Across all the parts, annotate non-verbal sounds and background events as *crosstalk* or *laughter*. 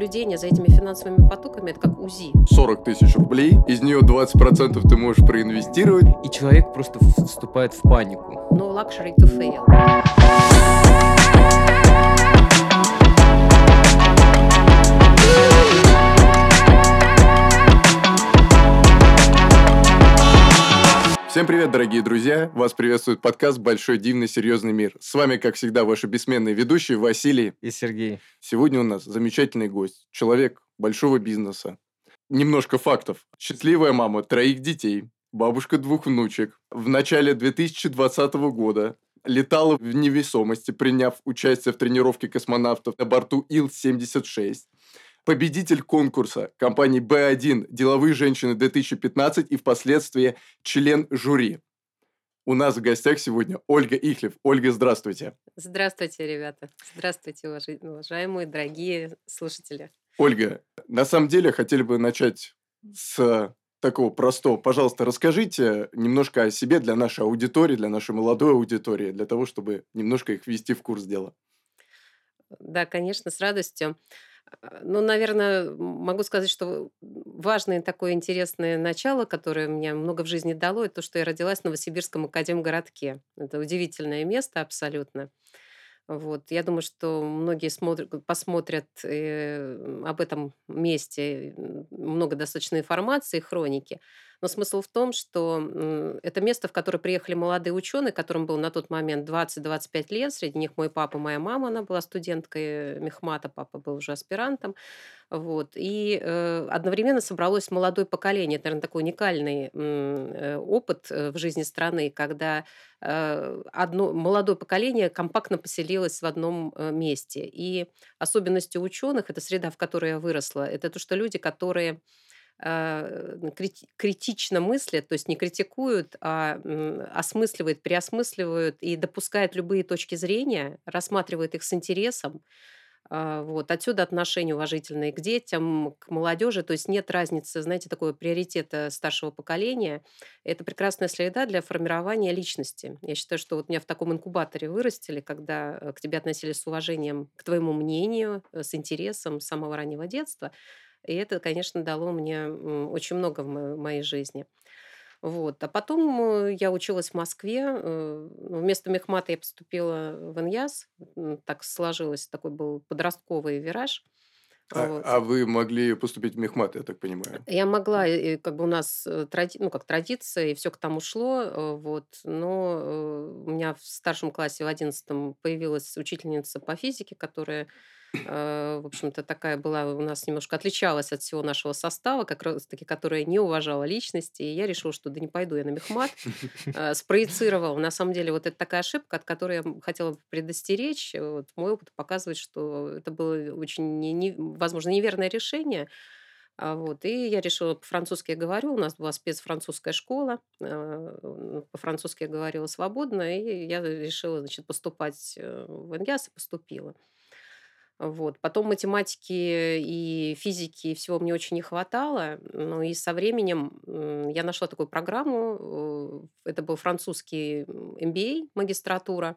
наблюдение за этими финансовыми потоками – это как УЗИ. 40 тысяч рублей, из нее 20% ты можешь проинвестировать. И человек просто вступает в панику. No luxury to fail. Всем привет, дорогие друзья! Вас приветствует подкаст «Большой дивный серьезный мир». С вами, как всегда, ваши бессменные ведущие Василий и Сергей. Сегодня у нас замечательный гость, человек большого бизнеса. Немножко фактов. Счастливая мама троих детей, бабушка двух внучек. В начале 2020 года летала в невесомости, приняв участие в тренировке космонавтов на борту Ил-76 победитель конкурса компании B1 «Деловые женщины 2015» и впоследствии член жюри. У нас в гостях сегодня Ольга Ихлев. Ольга, здравствуйте. Здравствуйте, ребята. Здравствуйте, уважаемые, дорогие слушатели. Ольга, на самом деле хотели бы начать с такого простого. Пожалуйста, расскажите немножко о себе для нашей аудитории, для нашей молодой аудитории, для того, чтобы немножко их ввести в курс дела. Да, конечно, с радостью. А, ну, наверное, могу сказать, что важное такое интересное начало, которое мне много в жизни дало, это то, что я родилась в Новосибирском академгородке. Это удивительное место абсолютно. Вот. Я думаю, что многие смотрят, посмотрят э, об этом месте много достаточно информации, хроники. Но смысл в том, что это место, в которое приехали молодые ученые, которым был на тот момент 20-25 лет. Среди них мой папа, моя мама, она была студенткой Мехмата, папа был уже аспирантом. Вот. И э, одновременно собралось молодое поколение. Это, наверное, такой уникальный э, опыт э, в жизни страны, когда э, одно молодое поколение компактно поселилось в одном э, месте. И особенностью ученых, это среда, в которой я выросла, это то, что люди, которые критично мыслят, то есть не критикуют, а осмысливают, переосмысливают и допускают любые точки зрения, рассматривают их с интересом. А, вот. Отсюда отношение уважительное к детям, к молодежи. То есть нет разницы, знаете, такого приоритета старшего поколения. Это прекрасная среда для формирования личности. Я считаю, что вот меня в таком инкубаторе вырастили, когда э, к тебе относились с уважением к твоему мнению, э, с интересом с самого раннего детства. И это, конечно, дало мне очень много в моей жизни. Вот. А потом э, я училась в Москве. Э, вместо мехмата я поступила в ИНЯС. Так сложилось, такой был подростковый вираж. А, вот. а вы могли поступить в мехмат, я так понимаю? Я могла, и как бы у нас э, тради, ну, как традиция, и все к тому шло, вот, но у меня в старшем классе, в одиннадцатом, появилась учительница по физике, которая в общем-то, такая была у нас немножко отличалась от всего нашего состава, как раз таки, которая не уважала личности. И я решила, что да не пойду я на мехмат. Э, спроецировала. На самом деле, вот это такая ошибка, от которой я хотела предостеречь. Вот мой опыт показывает, что это было очень, не, не, возможно, неверное решение. А вот. И я решила, по-французски я говорю, у нас была спецфранцузская школа, э, по-французски я говорила свободно, и я решила значит, поступать в НГИАС и поступила. Вот. Потом математики и физики всего мне очень не хватало. Ну и со временем я нашла такую программу. Э, это был французский MBA, магистратура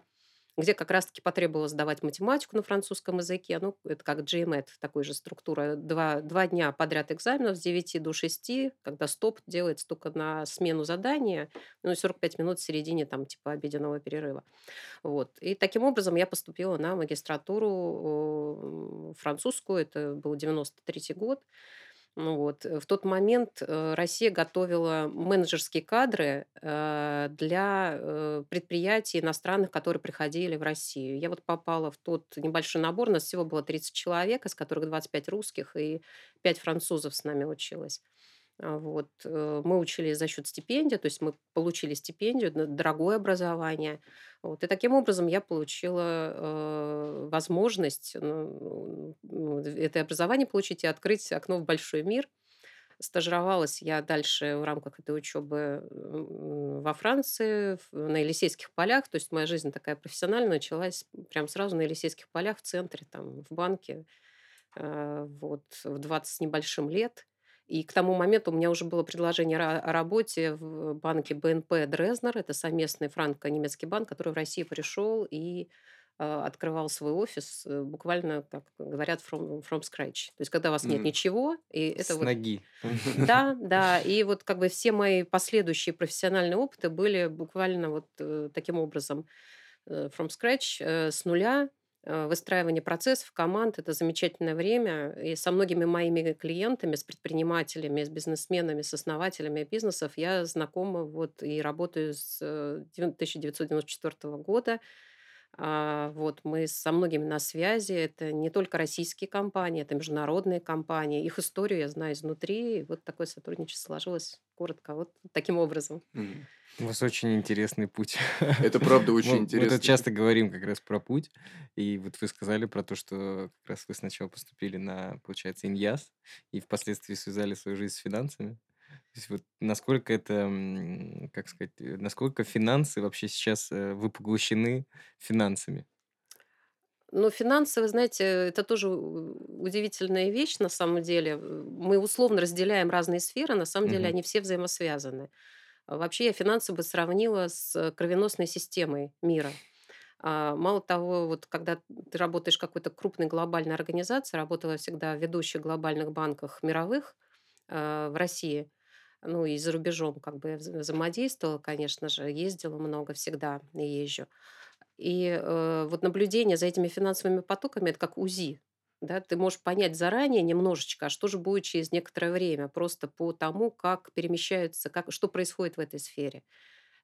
где как раз-таки потребовалось сдавать математику на французском языке. Ну, это как GMAT, такой же структура. Два, два дня подряд экзаменов с 9 до 6, когда стоп делается только на смену задания, ну и 45 минут в середине там типа обеденного перерыва. Вот. И таким образом я поступила на магистратуру французскую, это был 93 год. Ну вот. Э, в тот момент э, Россия готовила менеджерские кадры э, для предприятий иностранных, которые приходили в Россию. Я вот попала в тот небольшой набор, у нас всего было 30 человек, из которых 25 русских и 5 французов с нами училось. А, вот. Э, мы учились за счет стипендии, то есть мы получили стипендию, дорогое образование. Вот. И таким образом я получила э, возможность ну, это образование получить и открыть окно в большой мир. Стажировалась я дальше в рамках этой учебы во Франции, на Елисейских полях. То есть моя жизнь такая профессиональная началась прямо сразу на Елисейских полях в центре, там, в банке, э, вот, в 20 с небольшим лет. И к тому моменту у меня уже было предложение о работе в банке БНП Дрезнер. Это совместный франко-немецкий банк, который в России пришел и а, открывал свой офис э, буквально, как говорят, from, from scratch. То есть, когда у вас нет М. ничего, и это С вот... ноги. *laughs* Да, да, и вот как бы все мои последующие профессиональные опыты были буквально вот э, таким образом э, from scratch, э, с нуля, э, выстраивание процессов, команд. Это замечательное время. И со многими моими клиентами, с предпринимателями, с бизнесменами, с основателями бизнесов я знакома вот и работаю с э, 1994 года. А, Вот, мы со многими на связи. Это не только российские компании, это международные компании. Их историю я знаю изнутри. И вот такое сотрудничество сложилось коротко, вот таким образом. У вас очень интересный путь. Это правда *laughs* очень Мы мы интересно. тут часто говорим как раз про путь. И вот вы сказали про то, что как раз вы сначала поступили на, получается, Иньяс, и впоследствии связали свою жизнь с финансами. То есть вот насколько это, как сказать, э, насколько финансы вообще сейчас э, вы поглощены финансами? Ну, финансы, вы знаете, это тоже удивительная вещь на самом деле. Мы условно разделяем разные сферы, на самом деле Мгм. они все взаимосвязаны. А Вообще я финансы бы сравнила с кровеносной системой мира. А, Мало того, вот когда ты работаешь в какой-то крупной глобальной организации, работала всегда в ведущих глобальных банках мировых а, в России, ну и за рубежом как бы взаимодействовала, конечно же, ездила много всегда и езжу. И э, вот наблюдение за этими финансовыми потоками это как УЗИ. Да, ты можешь понять заранее немножечко, а что же будет через некоторое время, просто по тому, как перемещаются, как, что происходит в этой сфере.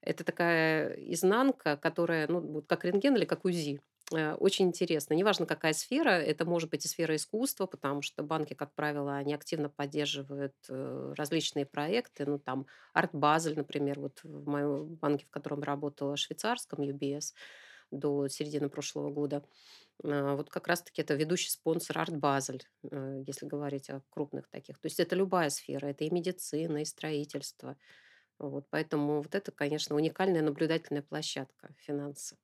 Это такая изнанка, которая, ну, вот как рентген или как УЗИ. Э, Очень интересно. Неважно, какая сфера, это может быть и сфера искусства, потому что банки, как правило, они активно поддерживают э, различные проекты. Ну, там, Арт Базель, например, вот в моем банке, в котором работала, швейцарском, UBS, до середины прошлого года. А, Вот как раз-таки это ведущий спонсор Арт Базель, э, если говорить о крупных таких. То есть это любая сфера, это и медицина, и строительство. Вот, поэтому вот это, конечно, уникальная наблюдательная площадка финансы.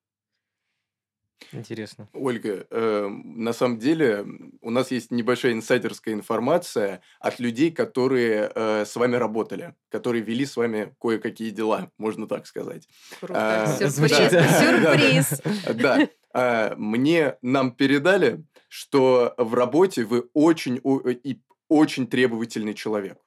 Интересно. Ольга, э, на самом деле у нас есть небольшая инсайдерская информация от людей, которые э, с вами работали, которые вели с вами кое-какие дела, можно так сказать. Круто. А, Сюрприз. звучит- Сюрприз. Да. А, Мне нам передали, что в работе вы очень о- и очень требовательный человек.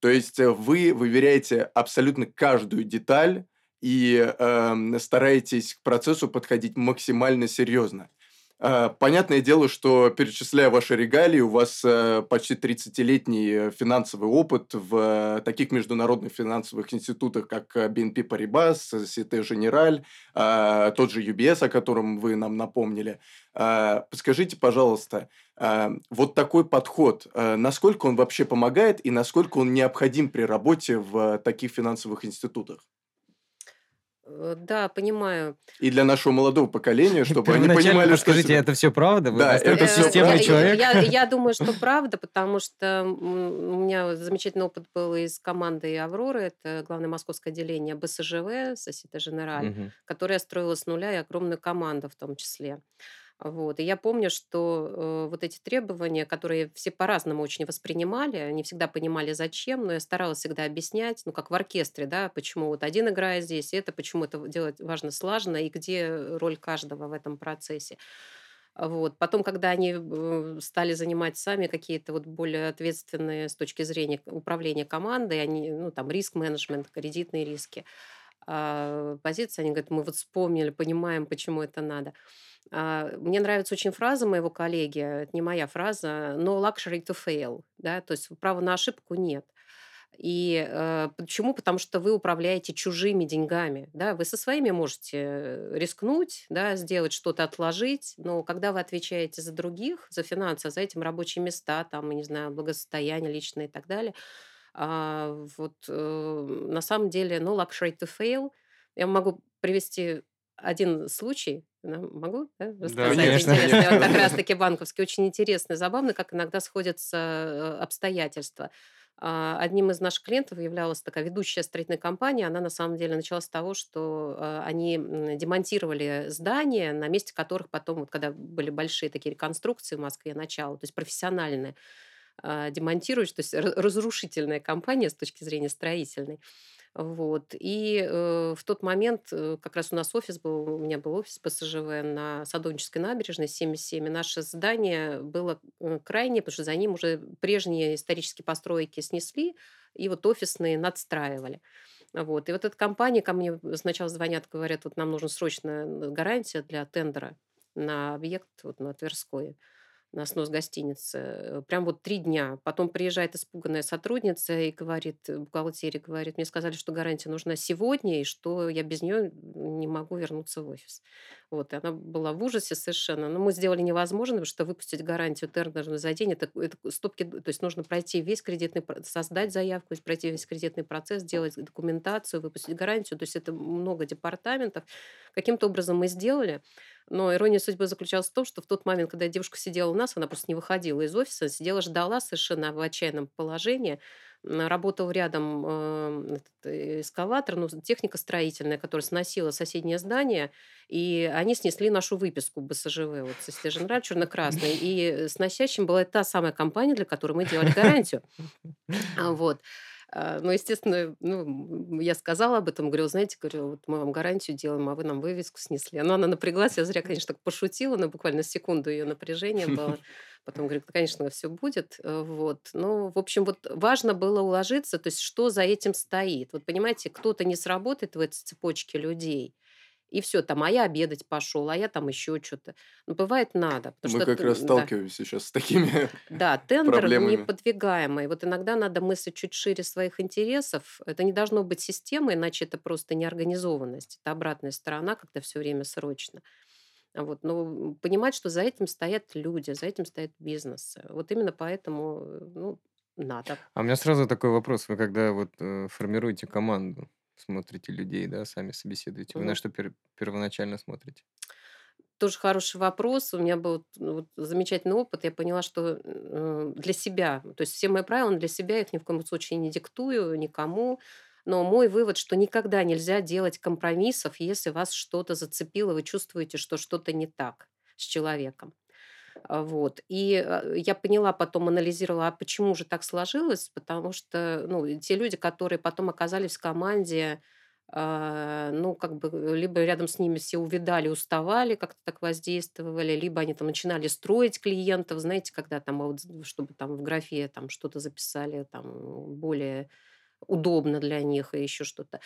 То есть э, вы выверяете абсолютно каждую деталь и эм, стараетесь к процессу подходить максимально серьезно. А, Понятное дело, что перечисляя ваши регалии, у вас э, почти 30-летний э, финансовый опыт в э, таких международных финансовых институтах, как э, BNP Paribas, Societe Generale, тот же UBS, о котором вы нам напомнили. А, Подскажите, пожалуйста, а, вот такой подход, а, насколько он вообще помогает и насколько он необходим при работе в таких финансовых институтах? Э, Да, понимаю. И для нашего молодого поколения, *laughs* чтобы они понимали, что... подскажите, себя- это все правда? Вы Да, это системный правда. человек? Я, я *laughs* думаю, что правда, потому что у меня замечательный опыт был из команды «Авроры», это главное московское отделение БСЖВ, Societe Generale, Мгм. которая строила с нуля и огромную команду в том числе. Вот. И я помню, что э, вот эти требования, которые все по-разному очень воспринимали, не всегда понимали, зачем, но я старалась всегда объяснять, ну, как в оркестре, да, почему вот один играет здесь, это почему это делать важно слаженно, и где роль каждого в этом процессе. Вот. Потом, когда они э, стали занимать сами какие-то вот более ответственные с точки зрения управления командой, они, ну, там, риск-менеджмент, кредитные риски, а, позиции, они говорят, мы вот вспомнили, понимаем, почему это надо. А, Мне нравится очень фраза моего коллеги, это не моя фраза, no luxury to fail, да, то есть права на ошибку нет. И э, почему? Потому что вы управляете чужими деньгами, да, вы со своими можете э, рискнуть, да, сделать что-то, отложить, но когда вы отвечаете за других, за финансы, за этим рабочие места, там, не знаю, благосостояние личное и так далее, а, вот э, на самом деле, no luxury to fail. Я могу привести один случай, могу да, рассказать? конечно. Интересный, вот как раз-таки банковский, очень интересный, забавный, как иногда сходятся э, обстоятельства. А, Одним из наших клиентов являлась такая ведущая строительная компания. Она на самом деле начала с того, что э, они демонтировали здания, на месте которых потом, вот когда были большие такие реконструкции в Москве, начало, то есть профессиональные, а, демонтируешь, то есть ра- разрушительная компания с точки зрения строительной. Вот. И э, в тот момент э, как раз у нас офис был, у меня был офис ПСЖВ на Садовнической набережной 77, и наше здание было э, крайне, потому что за ним уже прежние исторические постройки снесли, и вот офисные надстраивали. Вот. И вот эта компания ко мне сначала звонят, говорят, вот нам нужна срочная гарантия для тендера на объект вот на Тверской на снос гостиницы. Э, прям вот три дня. Потом приезжает испуганная сотрудница и говорит, э, бухгалтерия говорит, мне сказали, что гарантия нужна сегодня, и что я без нее не могу вернуться в офис. Вот, и она была в ужасе совершенно. Но мы сделали невозможно, потому что выпустить гарантию тернерную за день, это, это стопки, то есть нужно пройти весь кредитный, создать заявку, пройти весь кредитный процесс, сделать документацию, выпустить гарантию. То есть это много департаментов. Каким-то образом мы сделали. Но ирония судьбы заключалась в том, что в тот момент, когда девушка сидела у нас, она просто не выходила из офиса, сидела, ждала совершенно в отчаянном положении. Работал рядом э, эскаватор, ну, техника строительная, которая сносила соседнее здание, и они снесли нашу выписку БСЖВ, вот, же нравится, черно-красный. И сносящим была та самая компания, для которой мы делали *laughs* гарантию. Вот. А, ну, естественно, ну, я сказала об этом, говорю, знаете, говорю, вот мы вам гарантию делаем, а вы нам вывеску снесли. Но она напряглась, я зря, *laughs* конечно, так пошутила, но буквально секунду ее напряжение было. Потом говорит, конечно, все будет. Э, вот. Ну, в общем, вот важно было уложиться, то есть что за этим стоит. Вот понимаете, кто-то не сработает в этой цепочке людей, и все, там, а я обедать пошел, а я там еще что-то. Ну, бывает надо. Мы что, как раз да. сталкиваемся сейчас с такими Да, *laughs* тендер неподвигаемый. Вот иногда надо мыслить чуть шире своих интересов. Это не должно быть системой, иначе это просто неорганизованность. Это обратная сторона, когда все время срочно. Вот, но понимать, что за этим стоят люди, за этим стоят бизнесы. Вот именно поэтому ну, надо. А у меня сразу такой вопрос. Вы когда вот э, формируете команду, смотрите людей, да, сами собеседуете? Вы на что пер- первоначально смотрите? Тоже хороший вопрос. У меня был ну, вот замечательный опыт. Я поняла, что э, для себя, то есть все мои правила для себя, я их ни в коем случае не диктую никому. Но мой вывод, что никогда нельзя делать компромиссов, если вас что-то зацепило, вы чувствуете, что что-то не так с человеком. А, вот. И э, я поняла, потом анализировала, а почему же так сложилось, потому что ну, те люди, которые потом оказались в команде, а, ну, как бы, либо рядом с ними все увидали, уставали, как-то так воздействовали, либо они там начинали строить клиентов, знаете, когда там, чтобы там в графе там что-то записали, там более удобно для них и еще что-то.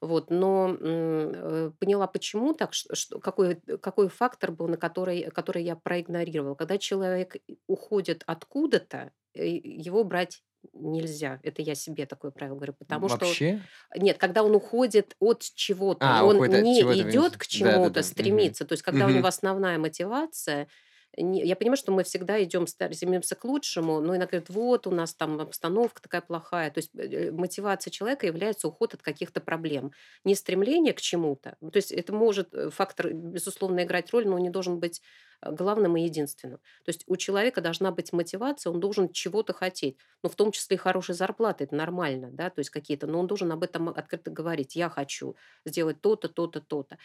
Вот. Но э, поняла, почему так, что, какой, какой фактор был, на который, который я проигнорировала. Когда человек уходит откуда-то, э, его брать нельзя. Это я себе такое правило говорю, потому Вообще? что нет, когда он уходит от чего-то, а, он не идет к чему-то, да, да, да. стремится. Угу. То есть, когда угу. у него основная мотивация я понимаю, что мы всегда идем, стремимся к лучшему, но иногда говорят, вот у нас там обстановка такая плохая. То есть э, мотивация человека является уход от каких-то проблем, не стремление к чему-то. Ну, то есть это может э, фактор, безусловно, играть роль, но он не должен быть э, главным и единственным. То есть у человека должна быть мотивация, он должен чего-то хотеть, но в том числе и хорошей зарплаты, это нормально, да, то есть какие-то, но он должен об этом открыто говорить, я хочу сделать то-то, то-то, то-то.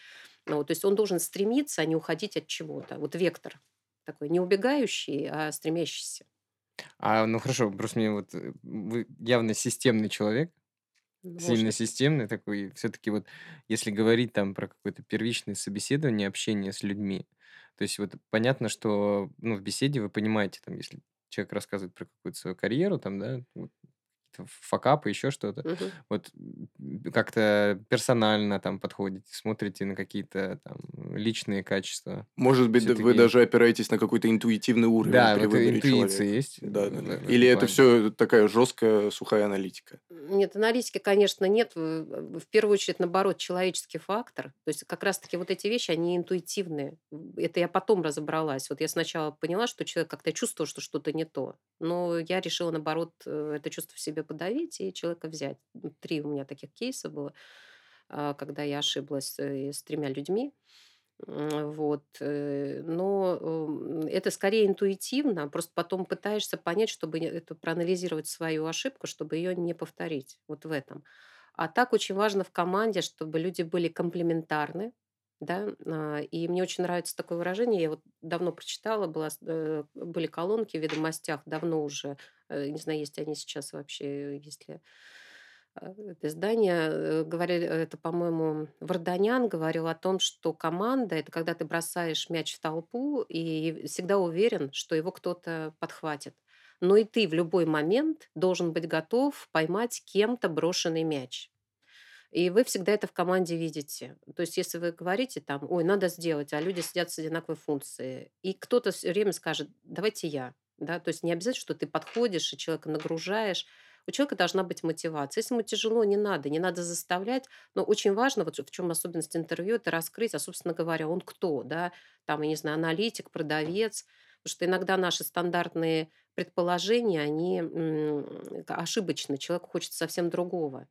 Ну, то есть он должен стремиться, а не уходить от чего-то. Вот вектор такой не убегающий, а стремящийся. А, ну хорошо, просто мне вот э, вы явно системный человек, сильно Может. системный такой. Все-таки вот если говорить там про какое-то первичное собеседование, общение с людьми, то есть вот понятно, что ну, в беседе вы понимаете, там, если человек рассказывает про какую-то свою карьеру, там, да, вот, факапы, еще что-то. Мгм. Вот как-то персонально там подходите, смотрите на какие-то там личные качества. Может быть, вы даже опираетесь на какой-то интуитивный уровень Да, при вот интуиция человека. есть Да, да, да. Или это все такая жесткая, сухая аналитика? Нет, аналитики, конечно, нет. В в первую очередь, наоборот, человеческий фактор. То есть как раз-таки вот эти вещи, они интуитивные. Это я потом разобралась. Вот я сначала поняла, что человек как-то чувствовал, что что-то не то. Но я решила, наоборот, э, это чувство в себе подавить и человека взять. Три у меня таких кейса было, а, когда я ошиблась э, с тремя людьми. Вот. Э, но это скорее интуитивно, просто потом пытаешься понять, чтобы это проанализировать свою ошибку, чтобы ее не повторить. Вот в этом. А так очень важно в команде, чтобы люди были комплементарны, да, а, и мне очень нравится такое выражение, я вот давно прочитала, была, э, были колонки в ведомостях, давно уже, не знаю, есть они сейчас вообще, если э, это издание, э, говорили, это, по-моему, Варданян говорил о том, что команда– это когда ты бросаешь мяч в толпу и всегда уверен, что его кто-то подхватит. Но и ты в любой момент должен быть готов поймать кем-то брошенный мяч. И вы всегда это в команде видите. То есть, если вы говорите там, ой, надо сделать, а люди сидят с одинаковой функцией, и кто-то все время скажет, давайте я. Да? То есть не обязательно, что ты подходишь и человека нагружаешь. У человека должна быть мотивация. Если ему тяжело, не надо, не надо заставлять. Но очень важно, вот в чем особенность интервью, это раскрыть, а, собственно говоря, он кто, да, там, я не знаю, аналитик, продавец, потому что иногда наши стандартные предположения, они ошибочны, человеку хочется совсем другого.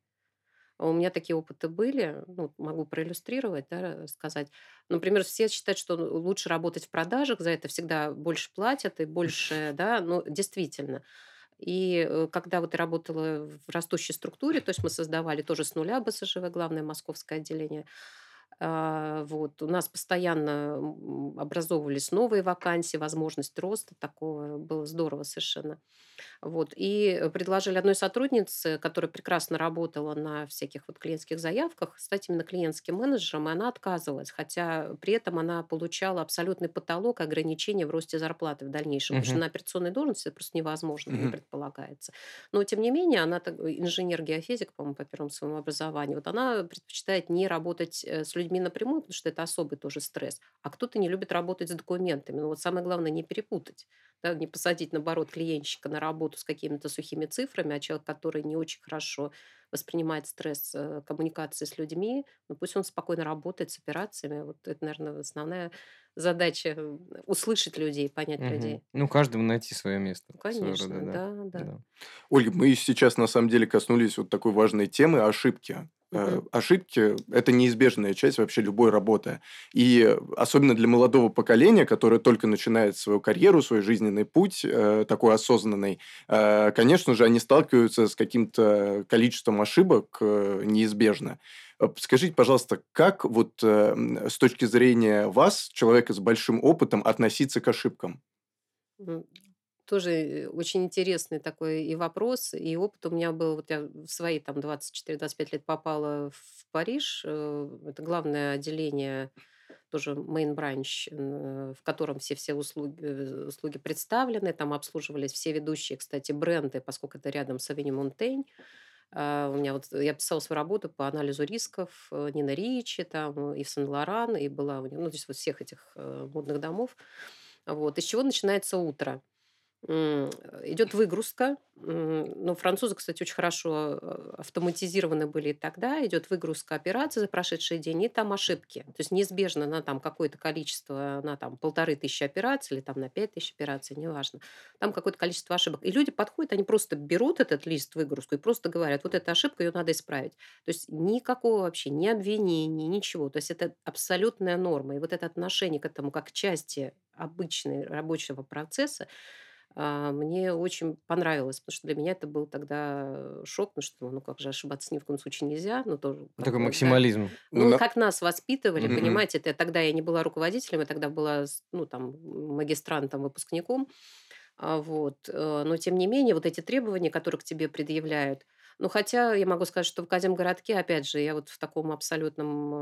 У меня такие опыты были, ну, могу проиллюстрировать, да, сказать. Например, все считают, что лучше работать в продажах, за это всегда больше платят и больше, да, ну, действительно. И э, когда вот я работала в растущей структуре, то есть мы создавали тоже с нуля БСЖВ, главное московское отделение, вот. У нас постоянно образовывались новые вакансии, возможность роста такого. Было здорово совершенно. Вот. И предложили одной сотруднице, которая прекрасно работала на всяких вот клиентских заявках, стать именно клиентским менеджером, и она отказывалась, хотя при этом она получала абсолютный потолок ограничения в росте зарплаты в дальнейшем, потому что на операционной должности это просто невозможно, не предполагается. Но, тем не менее, она инженер-геофизик, по-моему, по первому своему образованию, вот она предпочитает не работать э, с людьми напрямую, потому что это особый тоже стресс, а кто-то не любит работать с документами. Но вот самое главное не перепутать да, не посадить, наоборот, клиентщика на работу с какими-то сухими цифрами, а человек, который не очень хорошо воспринимает стресс э, коммуникации с людьми, ну пусть он спокойно работает с операциями. Вот это, наверное, основная задача услышать людей, понять Мгм. людей. Ну, каждому найти свое место. Конечно, рода, да. да, да. Да. Ольга, мы сейчас на самом деле коснулись вот такой важной темы ошибки. Мгм. Ошибки– это неизбежная часть вообще любой работы. И особенно для молодого поколения, которое только начинает свою карьеру, свой жизненный путь, э, такой осознанный, э, конечно же, они сталкиваются с каким-то количеством ошибок неизбежно. Э, Скажите, пожалуйста, как вот э, с точки зрения вас, человека с большим опытом, относиться к ошибкам? Тоже э, очень интересный такой и вопрос, и опыт у меня был. Вот я в свои там 24-25 лет попала в Париж. э, Это главное отделение, тоже main branch, в котором все-все услуги, услуги представлены. Там обслуживались все ведущие, кстати, бренды, поскольку это рядом с Авеню Монтень. А, У меня вот я писала свою работу по анализу рисков э, Нина Ричи, там, и в Сен-Лоран, и была у нее, ну, здесь вот всех этих э, модных домов. Вот. Из чего начинается утро? М, Идет выгрузка. Ну, французы, кстати, очень хорошо э, автоматизированы были и тогда. Идет выгрузка операций за прошедший день, и там ошибки. То есть неизбежно на там какое-то количество, на там полторы тысячи операций или там на пять тысяч операций, неважно. Там какое-то количество ошибок. И люди подходят, они просто берут этот лист выгрузку и просто говорят, вот эта ошибка, ее надо исправить. То есть никакого вообще, ни обвинений, ничего. То есть это абсолютная норма. И вот это отношение к этому как к части обычной рабочего процесса, мне очень понравилось, потому что для меня это был тогда шок, потому что, ну, как же ошибаться ни в коем случае нельзя, ну, тоже Ну, Такой бы, да. максимализм. Ну, Ну, на- как нас воспитывали, Мгм. понимаете, это тогда я не была руководителем, я тогда была, ну, там, магистрантом, выпускником, а, вот, э, но тем не менее, вот эти требования, которые к тебе предъявляют, ну, хотя я могу сказать, что в Академгородке, опять же, я вот в таком абсолютном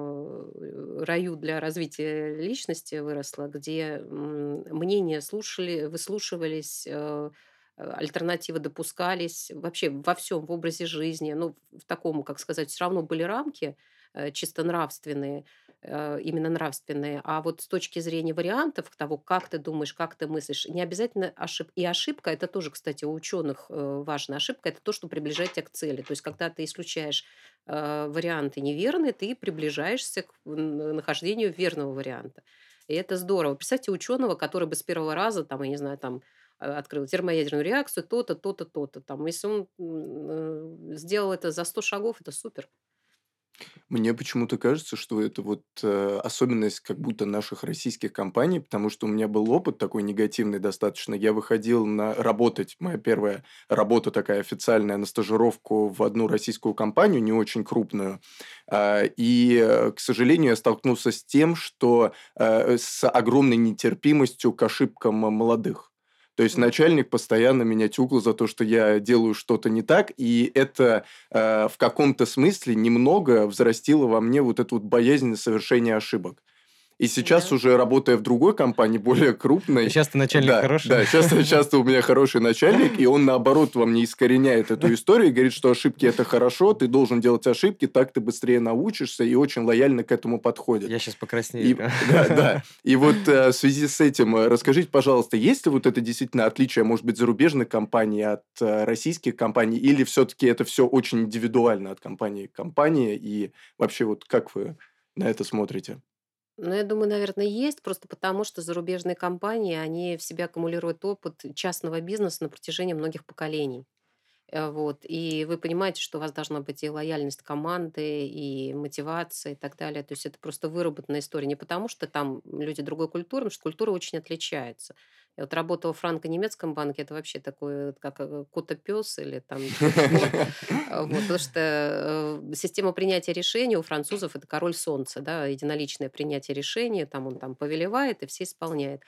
э, раю для развития личности выросла, где мнения слушали, выслушивались, э, альтернативы допускались, вообще во всем, в образе жизни, ну, в таком, как сказать, все равно были рамки э, чисто нравственные, именно нравственные, а вот с точки зрения вариантов того, как ты думаешь, как ты мыслишь, не обязательно ошибка. И ошибка, это тоже, кстати, у ученых э, важная ошибка, это то, что приближает тебя к цели. То есть, когда ты исключаешь э, варианты неверные, ты приближаешься к нахождению верного варианта. И это здорово. Представьте ученого, который бы с первого раза, там, я не знаю, там, э, открыл термоядерную реакцию, то-то, то-то, то-то. Там, если он э, сделал это за 100 шагов, это супер. Мне почему-то кажется, что это вот э, особенность как будто наших российских компаний, потому что у меня был опыт такой негативный достаточно. Я выходил на работать, моя первая работа такая официальная, на стажировку в одну российскую компанию, не очень крупную. А, И, э, к сожалению, я столкнулся с тем, что э, с огромной нетерпимостью к ошибкам молодых. То есть начальник постоянно меня тюкал за то, что я делаю что-то не так, и это э, в каком-то смысле немного взрастило во мне вот эту вот боязнь совершения ошибок. И сейчас Да. уже работая в другой компании, более крупной, Сейчас ты начальник да, хороший? Да, часто, *laughs* часто у меня хороший начальник, и он, наоборот, вам не искореняет эту историю и говорит, что ошибки – это хорошо, ты должен делать ошибки, так ты быстрее научишься, и очень лояльно к этому подходит. Я сейчас И, покраснею. *laughs* да, да. И вот э, в связи с этим э, расскажите, пожалуйста, есть ли вот это действительно отличие, может быть, зарубежных компаний от э, российских компаний, или все-таки это все очень индивидуально от компании к компании, и вообще вот как вы на это смотрите? Ну, я думаю, наверное, есть, просто потому что зарубежные компании, они в себя аккумулируют опыт частного бизнеса на протяжении многих поколений. Э, Вот. И вы понимаете, что у вас должна быть и лояльность команды, и мотивация, и так далее. То есть это просто выработанная история. Не потому, что там люди другой культуры, потому что культура очень отличается. Я вот работала в франко-немецком банке, это вообще такой, вот как э, кота-пес или там. *laughs* А, Вот, потому что э, система принятия решений у французов это король солнца, да, единоличное принятие решений, там он там повелевает и все исполняет.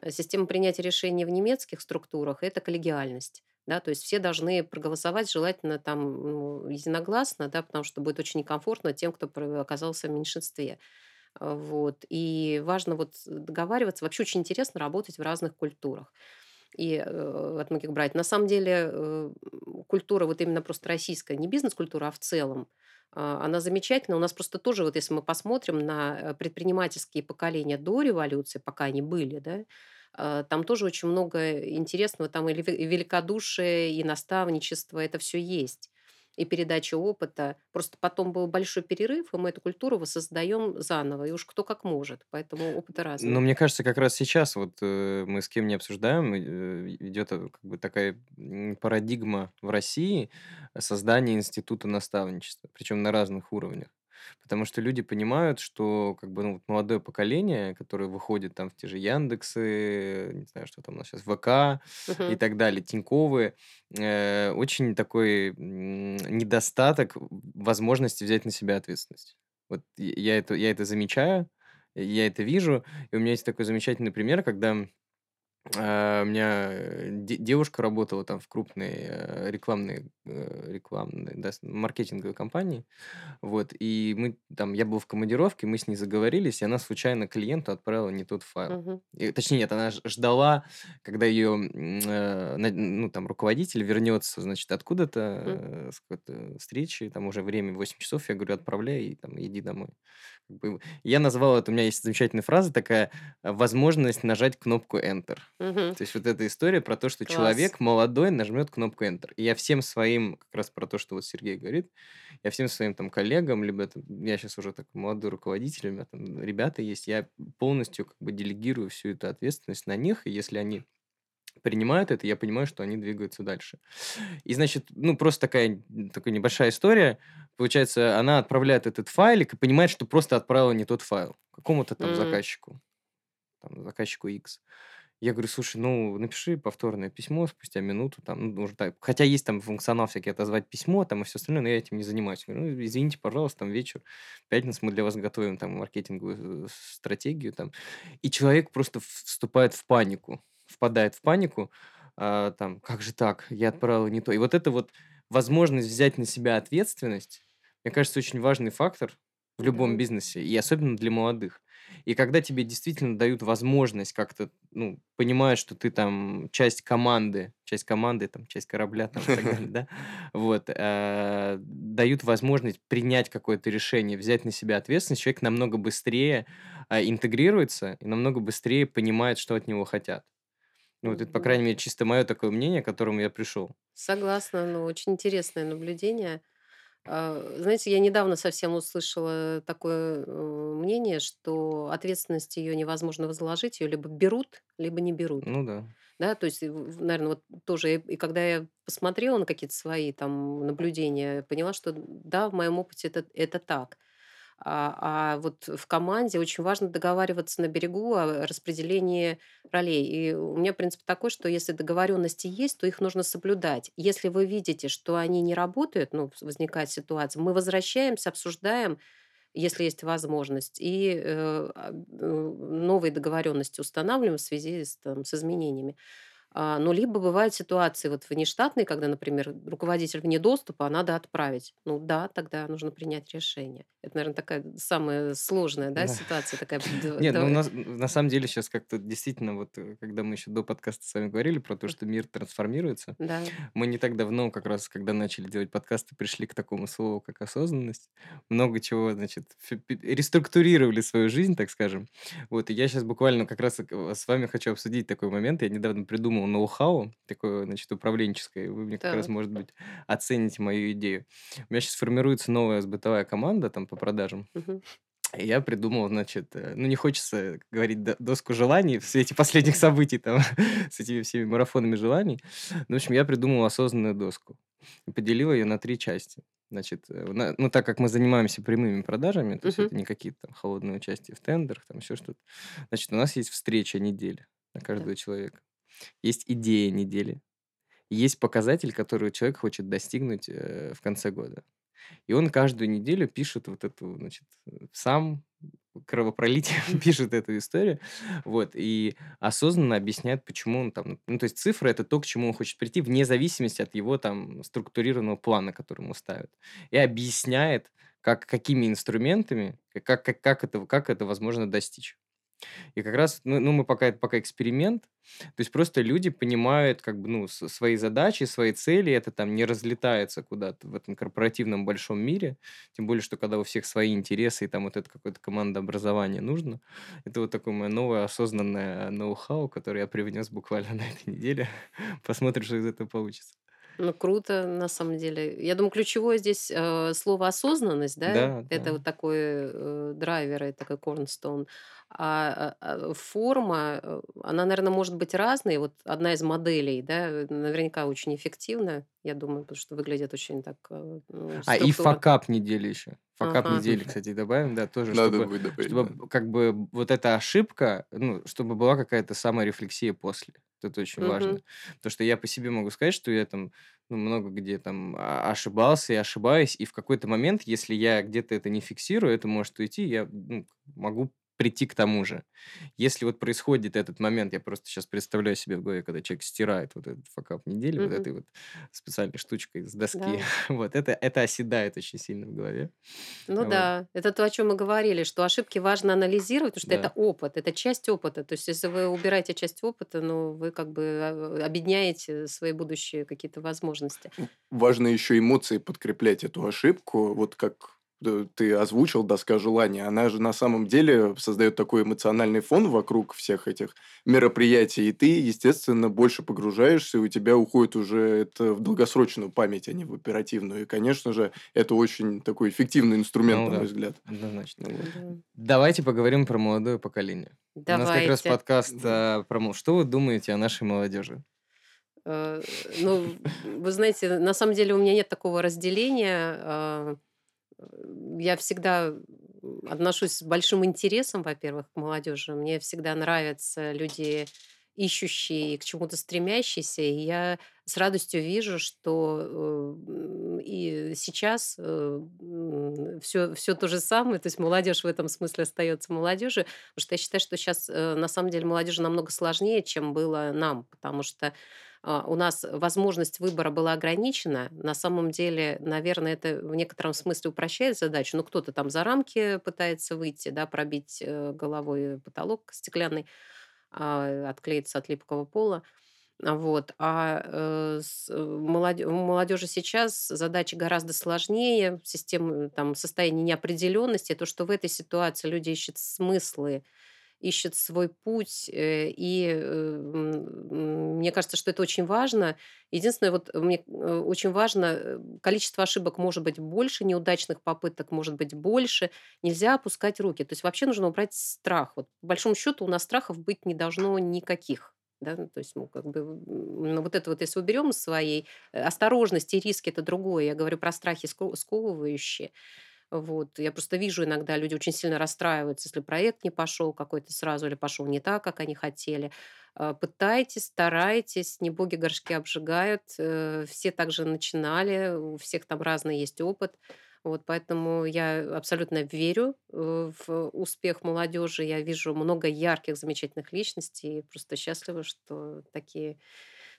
А Система принятия решений в немецких структурах это коллегиальность. Да, то есть все должны проголосовать, желательно там ну, единогласно, да, потому что будет очень некомфортно тем, кто оказался в меньшинстве. А, Вот. И важно вот договариваться. Вообще очень интересно работать в разных культурах и э, от многих брать. На самом деле э, культура вот именно просто российская, не бизнес-культура, а в целом, а, она замечательна. У нас просто тоже, вот если мы посмотрим на э, предпринимательские поколения до революции, пока они были, да, а, там тоже очень много интересного, там и великодушие, и наставничество, это все есть и передача опыта. Просто потом был большой перерыв, и мы эту культуру воссоздаем заново, и уж кто как может. Поэтому опыты Но разные. мне кажется, как раз сейчас вот э, мы с кем не обсуждаем, э, идет э, как бы такая парадигма в России создания института наставничества, причем на разных уровнях. Потому что люди понимают, что как бы ну, вот молодое поколение, которое выходит там в те же Яндексы, не знаю, что там у нас сейчас, ВК и Мгм. так далее, Тиньковы, э, очень такой недостаток возможности взять на себя ответственность. Вот я это, я это замечаю, я это вижу, и у меня есть такой замечательный пример, когда а, у меня э, де- девушка работала там в крупной э, рекламной, э, рекламной, да, маркетинговой компании, вот, и мы там, я был в командировке, мы с ней заговорились, и она случайно клиенту отправила не тот файл. Мгм. И, точнее, нет, она ждала, когда ее, ну, там, руководитель вернется, значит, откуда-то э, с какой-то встречи, там уже время 8 часов, я говорю, отправляй, и там, иди домой. Как бы Я назвал это, у меня есть замечательная фраза такая, э, возможность нажать кнопку Enter. Мгм. То есть вот эта история про то, что Класс. человек молодой нажмет кнопку Enter. И я всем своим, как раз про то, что вот Сергей говорит, я всем своим там коллегам, либо это, я сейчас уже такой молодой руководитель, у меня там ребята есть, я полностью как бы делегирую всю эту ответственность на них, и если они принимают это, я понимаю, что они двигаются дальше. И, значит, ну, просто такая, такая небольшая история. Получается, она отправляет этот файлик и понимает, что просто отправила не тот файл какому-то там М. заказчику, там, заказчику X. Я говорю, слушай, ну, напиши повторное письмо спустя минуту, там, ну, уже так. Хотя есть там функционал всякий, отозвать письмо, там, и все остальное, но я этим не занимаюсь. Говорю, ну, извините, пожалуйста, там, вечер, пятница, мы для вас готовим, там, маркетинговую э, стратегию, там. И человек просто вступает в панику, впадает в панику, а, там, как же так, я отправил не то. И вот это вот возможность взять на себя ответственность, мне кажется, очень важный фактор в любом бизнесе, и особенно для молодых. И когда тебе действительно дают возможность как-то, ну, понимаешь, что ты там часть команды, часть команды, там, часть корабля, там, и так далее, *laughs* да, вот, э, дают возможность принять какое-то решение, взять на себя ответственность, человек намного быстрее а, интегрируется и намного быстрее понимает, что от него хотят. Ну, вот это, по крайней мере, чисто мое такое мнение, к которому я пришел. Согласна, ну, очень интересное наблюдение. А, Знаете, я недавно совсем услышала такое э, мнение, что ответственность ее невозможно возложить, ее либо берут, либо не берут. Ну да. Да, то есть, наверное, вот тоже, и и когда я посмотрела на какие-то свои там наблюдения, поняла, что да, в моем опыте это, это так. А, а вот в команде очень важно договариваться на берегу о распределении ролей. И у меня принцип такой, что если договоренности есть, то их нужно соблюдать. Если вы видите, что они не работают, ну, возникает ситуация, мы возвращаемся, обсуждаем, если есть возможность, и э, а, новые договоренности устанавливаем в связи с, там, с изменениями. А, ну, либо бывают ситуации вот внештатные, когда, например, руководитель вне доступа, а надо отправить. Ну да, тогда нужно принять решение. Это, наверное, такая самая сложная, да, Да. ситуация такая. *laughs* Нет, ну у нас на самом деле сейчас как-то действительно вот, э, когда мы еще до подкаста с вами говорили про то, что мир трансформируется, Да. мы не так давно, как раз когда начали делать подкасты, пришли к такому слову, как осознанность. Много чего, значит, реструктурировали свою жизнь, так скажем. Вот, и я сейчас буквально как раз э, с вами хочу обсудить такой момент. Я недавно придумал ноу-хау, такое, значит, управленческое. Вы мне как раз, может быть, оцените мою идею. У меня сейчас формируется новая сбытовая команда там по продажам. И я придумал, значит, э, ну не хочется говорить доску желаний в свете последних событий там *laughs* с этими всеми марафонами желаний. Ну, в общем, я придумал осознанную доску и поделил ее на три части. Значит, э, ну так как мы занимаемся прямыми продажами, то есть Мгм. это не какие-то там холодные участия в тендерах, там еще что-то. Значит, у нас есть встреча недели на каждого человека. Есть идея недели. Есть показатель, который человек хочет достигнуть э, в конце года. И он каждую неделю пишет вот эту, значит, сам кровопролитие *laughs* пишет эту историю, вот, и осознанно объясняет, почему он там, ну, то есть цифры это то, к чему он хочет прийти, вне зависимости от его там структурированного плана, который ему ставят, и объясняет, как, какими инструментами, как, как, как, это, как это возможно достичь. И как раз, ну, ну мы пока это пока эксперимент, то есть просто люди понимают как бы, ну, свои задачи, свои цели, это там не разлетается куда-то в этом корпоративном большом мире, тем более, что когда у всех свои интересы, и там вот это какое-то командообразование нужно, это вот такое мое новое осознанное ноу-хау, которое я привнес буквально *laughs* на этой неделе. Посмотрим, что из этого получится. Ну, круто, на самом деле. Я думаю, ключевое здесь э, слово осознанность, да? Да, Это да. вот такой э, драйвер, и такой корнстоун. А, а, а форма, э, она, наверное, может быть разной. Вот одна из моделей, да, наверняка очень эффективная, я думаю, потому что выглядит очень так э, ну, А, и факап недели еще. Факап Ага. недели, кстати, добавим, да, тоже, Надо чтобы, будет добавить, чтобы да. как бы вот эта ошибка, ну, чтобы была какая-то саморефлексия после. Это очень важно. Мгм. Потому что я по себе могу сказать, что я там ну, много где там а, ошибался и ошибаюсь, и в какой-то момент, если я где-то это не фиксирую, это может уйти, я ну, могу прийти к тому же. Если вот происходит этот момент, я просто сейчас представляю себе в голове, когда человек стирает вот этот факап недели, вот Мгм. этой вот специальной штучкой с доски, Да. *laughs* вот это, это оседает очень сильно в голове. Ну Вот. да, это то, о чем мы говорили, что ошибки важно анализировать, потому что Да. это опыт, это часть опыта. То есть, если вы убираете часть опыта, ну, вы как бы а, обедняете свои будущие какие-то возможности. Важно еще эмоции подкреплять эту ошибку, вот как ты озвучил доска желания, она же на самом деле создает такой эмоциональный фон вокруг всех этих мероприятий, и ты, естественно, больше погружаешься, и у тебя уходит уже это в долгосрочную память, а не в оперативную. И, конечно же, это очень такой эффективный инструмент, Ну на да. мой взгляд. Однозначно. Вот. Да. Давайте поговорим про молодое поколение. У нас как раз Давайте. подкаст а, про Что вы думаете о нашей молодежи? Э, Ну, вы знаете, на самом деле у меня нет такого разделения. Э, Я всегда отношусь с большим интересом, во-первых, к молодежи. Мне всегда нравятся люди ищущие, и к чему-то стремящиеся. И я с радостью вижу, что э, и сейчас все, все то же самое. То есть молодежь в этом смысле остается молодежью. Потому что я считаю, что сейчас на самом деле молодежи намного сложнее, чем было нам. Потому что у нас возможность выбора была ограничена. На самом деле, наверное, это в некотором смысле упрощает задачу. Ну, кто-то там за рамки пытается выйти, да, пробить э, головой потолок стеклянный, а, отклеиться от липкого пола. А, Вот. А э, с- э, у молодежи сейчас задачи гораздо сложнее, система, там, состояние неопределенности, то, что в этой ситуации люди ищут смыслы, ищет свой путь, э, и мне кажется, что это очень важно. Единственное, вот мне э, очень важно, э, количество ошибок может быть больше, неудачных попыток может быть больше, нельзя опускать руки. То есть вообще нужно убрать страх. Вот, по большому счету у нас страхов быть не должно никаких. Да? ну, То есть, ну, как бы, ну, вот это вот, если уберем своей осторожности, риски, это другое. Я говорю про страхи ско- сковывающие. Вот. Я просто вижу иногда, люди очень сильно расстраиваются, если проект не пошел какой-то сразу или пошел не так, как они хотели. А, Пытайтесь, старайтесь, не боги горшки обжигают. э, Все также начинали, у всех там разный есть опыт. Вот, поэтому я абсолютно верю э, в успех молодежи. Я вижу много ярких, замечательных личностей. И просто счастлива, что такие,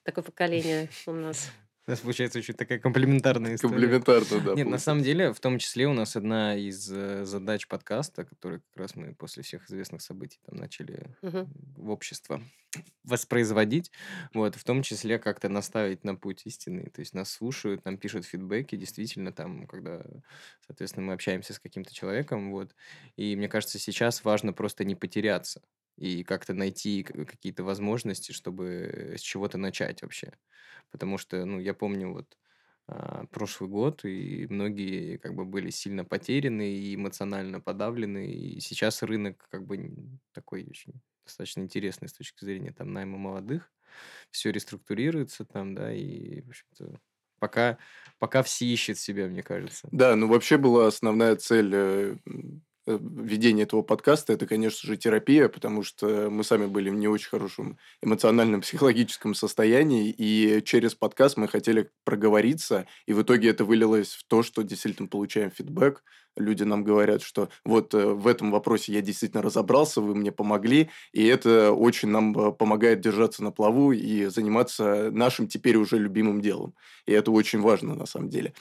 такое *laughs* поколение у нас. У нас получается очень такая комплементарная история. Комплементарно, да, Нет, на самом деле, в том числе у нас одна из э, задач подкаста, который как раз мы после всех известных событий там начали в общество *sniffs* воспроизводить, вот, в том числе как-то наставить на путь истины, то есть нас слушают, нам пишут фидбэки, действительно, там, когда, соответственно, мы общаемся с каким-то человеком, вот, и мне кажется, сейчас важно просто не потеряться и как-то найти к- какие-то возможности, чтобы с чего-то начать вообще, потому что, ну, я помню вот а, прошлый год, и многие как бы были сильно потеряны и эмоционально подавлены, и сейчас рынок как бы такой очень достаточно интересный с точки зрения там найма молодых, все реструктурируется там, да, и, в общем-то, пока, пока все ищут себя, мне кажется. Да, ну вообще была основная цель э, м, ведения этого подкаста, это, конечно же, терапия, потому что мы сами были в не очень хорошем эмоциональном, *laughs* психологическом состоянии, и через подкаст мы хотели проговориться, и в итоге это вылилось в то, что действительно получаем фидбэк, люди нам говорят, что вот э, в этом вопросе я действительно разобрался, вы мне помогли, и это очень нам э, помогает держаться на плаву и заниматься нашим теперь уже любимым делом. И это очень важно на самом деле.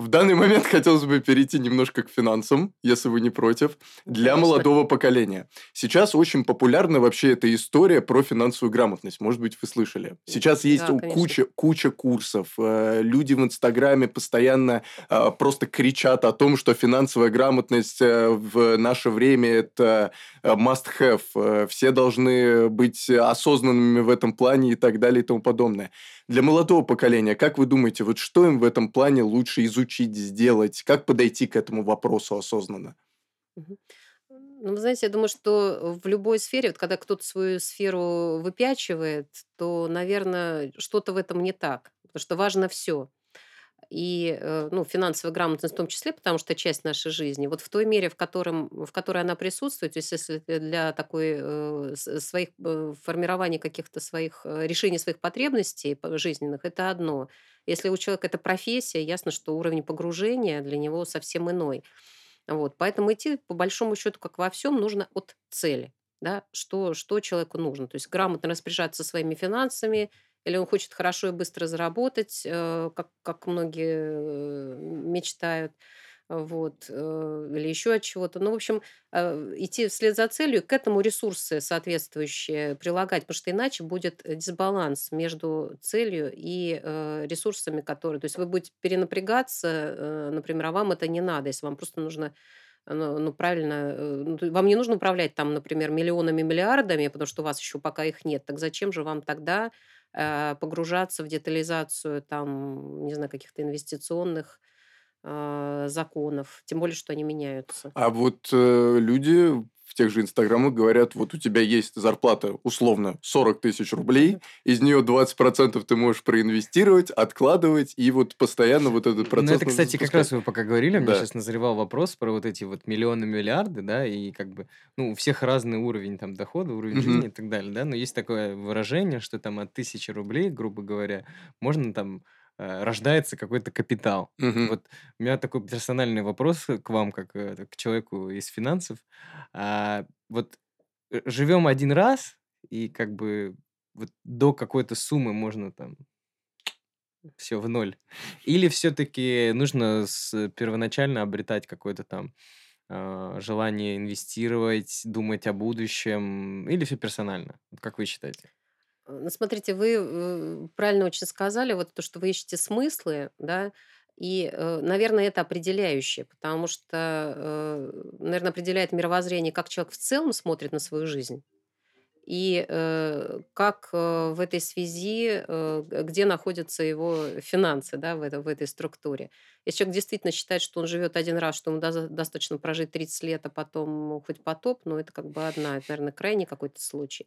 В данный момент хотелось бы перейти немножко к финансам, если вы не против, для Конечно. молодого поколения. Сейчас очень популярна вообще эта история про финансовую грамотность. Может быть, вы слышали. Сейчас есть Да, куча, куча курсов. э, Люди в Инстаграме постоянно э, просто кричат о том, что финансовая грамотность э, в наше время это must-have. Все должны быть осознанными в этом плане и так далее и тому подобное. Для молодого поколения, как вы думаете, вот что им в этом плане лучше изучить, сделать? Как подойти к этому вопросу осознанно? Ну, вы знаете, я думаю, что в любой сфере, вот когда кто-то свою сферу выпячивает, то, наверное, что-то в этом не так. Потому что важно все. И э, ну, финансовая грамотность в том числе, потому что часть нашей жизни. Вот в той мере, в, котором, в которой она присутствует, то есть если для такой э, своих э, формирования каких-то своих решений своих потребностей по- жизненных, это одно. Если у человека это профессия, ясно, что уровень погружения для него совсем иной. Вот, поэтому идти, по большому счету, как во всем, нужно от цели. Да? Что, что человеку нужно. То есть грамотно распоряжаться своими финансами, или он хочет хорошо и быстро заработать, э, как, как многие э, мечтают, вот, э, или еще от чего-то. Ну, в общем, идти вслед за целью, к этому ресурсы соответствующие прилагать, потому что иначе будет дисбаланс между целью и ресурсами, которые... То есть вы будете перенапрягаться, например, а вам это не надо, если вам просто нужно ну, ну, правильно, ну, вам не нужно управлять там, например, миллионами, миллиардами, потому что у вас еще пока их нет. Так зачем же вам тогда погружаться в детализацию там, не знаю, каких-то инвестиционных э, законов, тем более, что они меняются. А вот э, люди тех же инстаграмах говорят, вот у тебя есть зарплата условно 40 тысяч рублей, из нее 20% ты можешь проинвестировать, откладывать, и вот постоянно вот этот Ну, процесс это, нужно кстати, как запускать. раз вы пока говорили, мне Да. сейчас назревал вопрос про вот эти вот миллионы, миллиарды, да, и как бы, ну, у всех разный уровень там дохода, уровень Мгм. жизни и так далее, да, но есть такое выражение, что там от тысячи рублей, грубо говоря, можно там рождается какой-то капитал. Мгм. Вот у меня такой персональный вопрос к вам, как э, к человеку из финансов. А, вот э, живем один раз, и как бы вот до какой-то суммы можно там все в ноль. Или все-таки нужно с, первоначально обретать какое-то там а, желание инвестировать, думать о будущем, или все персонально? Как вы считаете? Э, Ну, смотрите, вы э, правильно очень сказали, вот то, что вы ищете смыслы, да, и, э, наверное, это определяющее, потому что, наверное, определяет мировоззрение, как человек в целом смотрит на свою жизнь, и э, как э, в этой связи, э, где находятся его финансы, да, в, это- в этой структуре. Если человек действительно считает, что он живет один раз, что ему до- достаточно прожить 30 лет, а потом хоть потоп, ну, это как бы одна, это, наверное, крайний какой-то случай.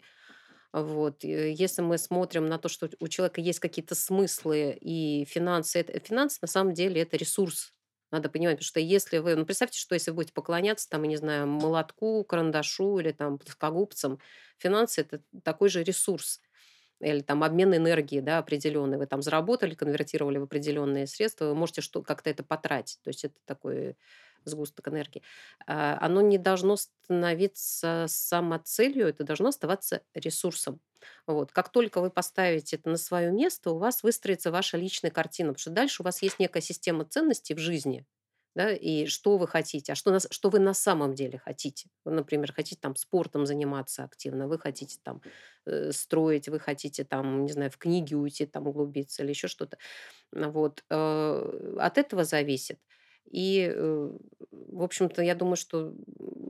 Вот. и Если мы смотрим на то, что у человека есть какие-то смыслы и финансы, это, финансы на самом деле это ресурс. Надо понимать, потому что если вы, ну представьте, что если вы будете поклоняться, там, я не знаю, молотку, карандашу или там плоскогубцам, финансы это такой же ресурс. или там обмен энергии, да, определенный. Вы там заработали, конвертировали в определенные средства, вы можете что, как-то это потратить. То есть это такой сгусток энергии. А, оно не должно становиться самоцелью, это должно оставаться ресурсом. Вот. Как только вы поставите это на свое место, у вас выстроится ваша личная картина, потому что дальше у вас есть некая система ценностей в жизни, да, и что вы хотите, а что, на, что вы на самом деле хотите. Вы, например, хотите там спортом заниматься активно, вы хотите там э, строить, вы хотите там, не знаю, в книги уйти, там углубиться или еще что-то. Вот. Э, от этого зависит. И, э, в общем-то, я думаю, что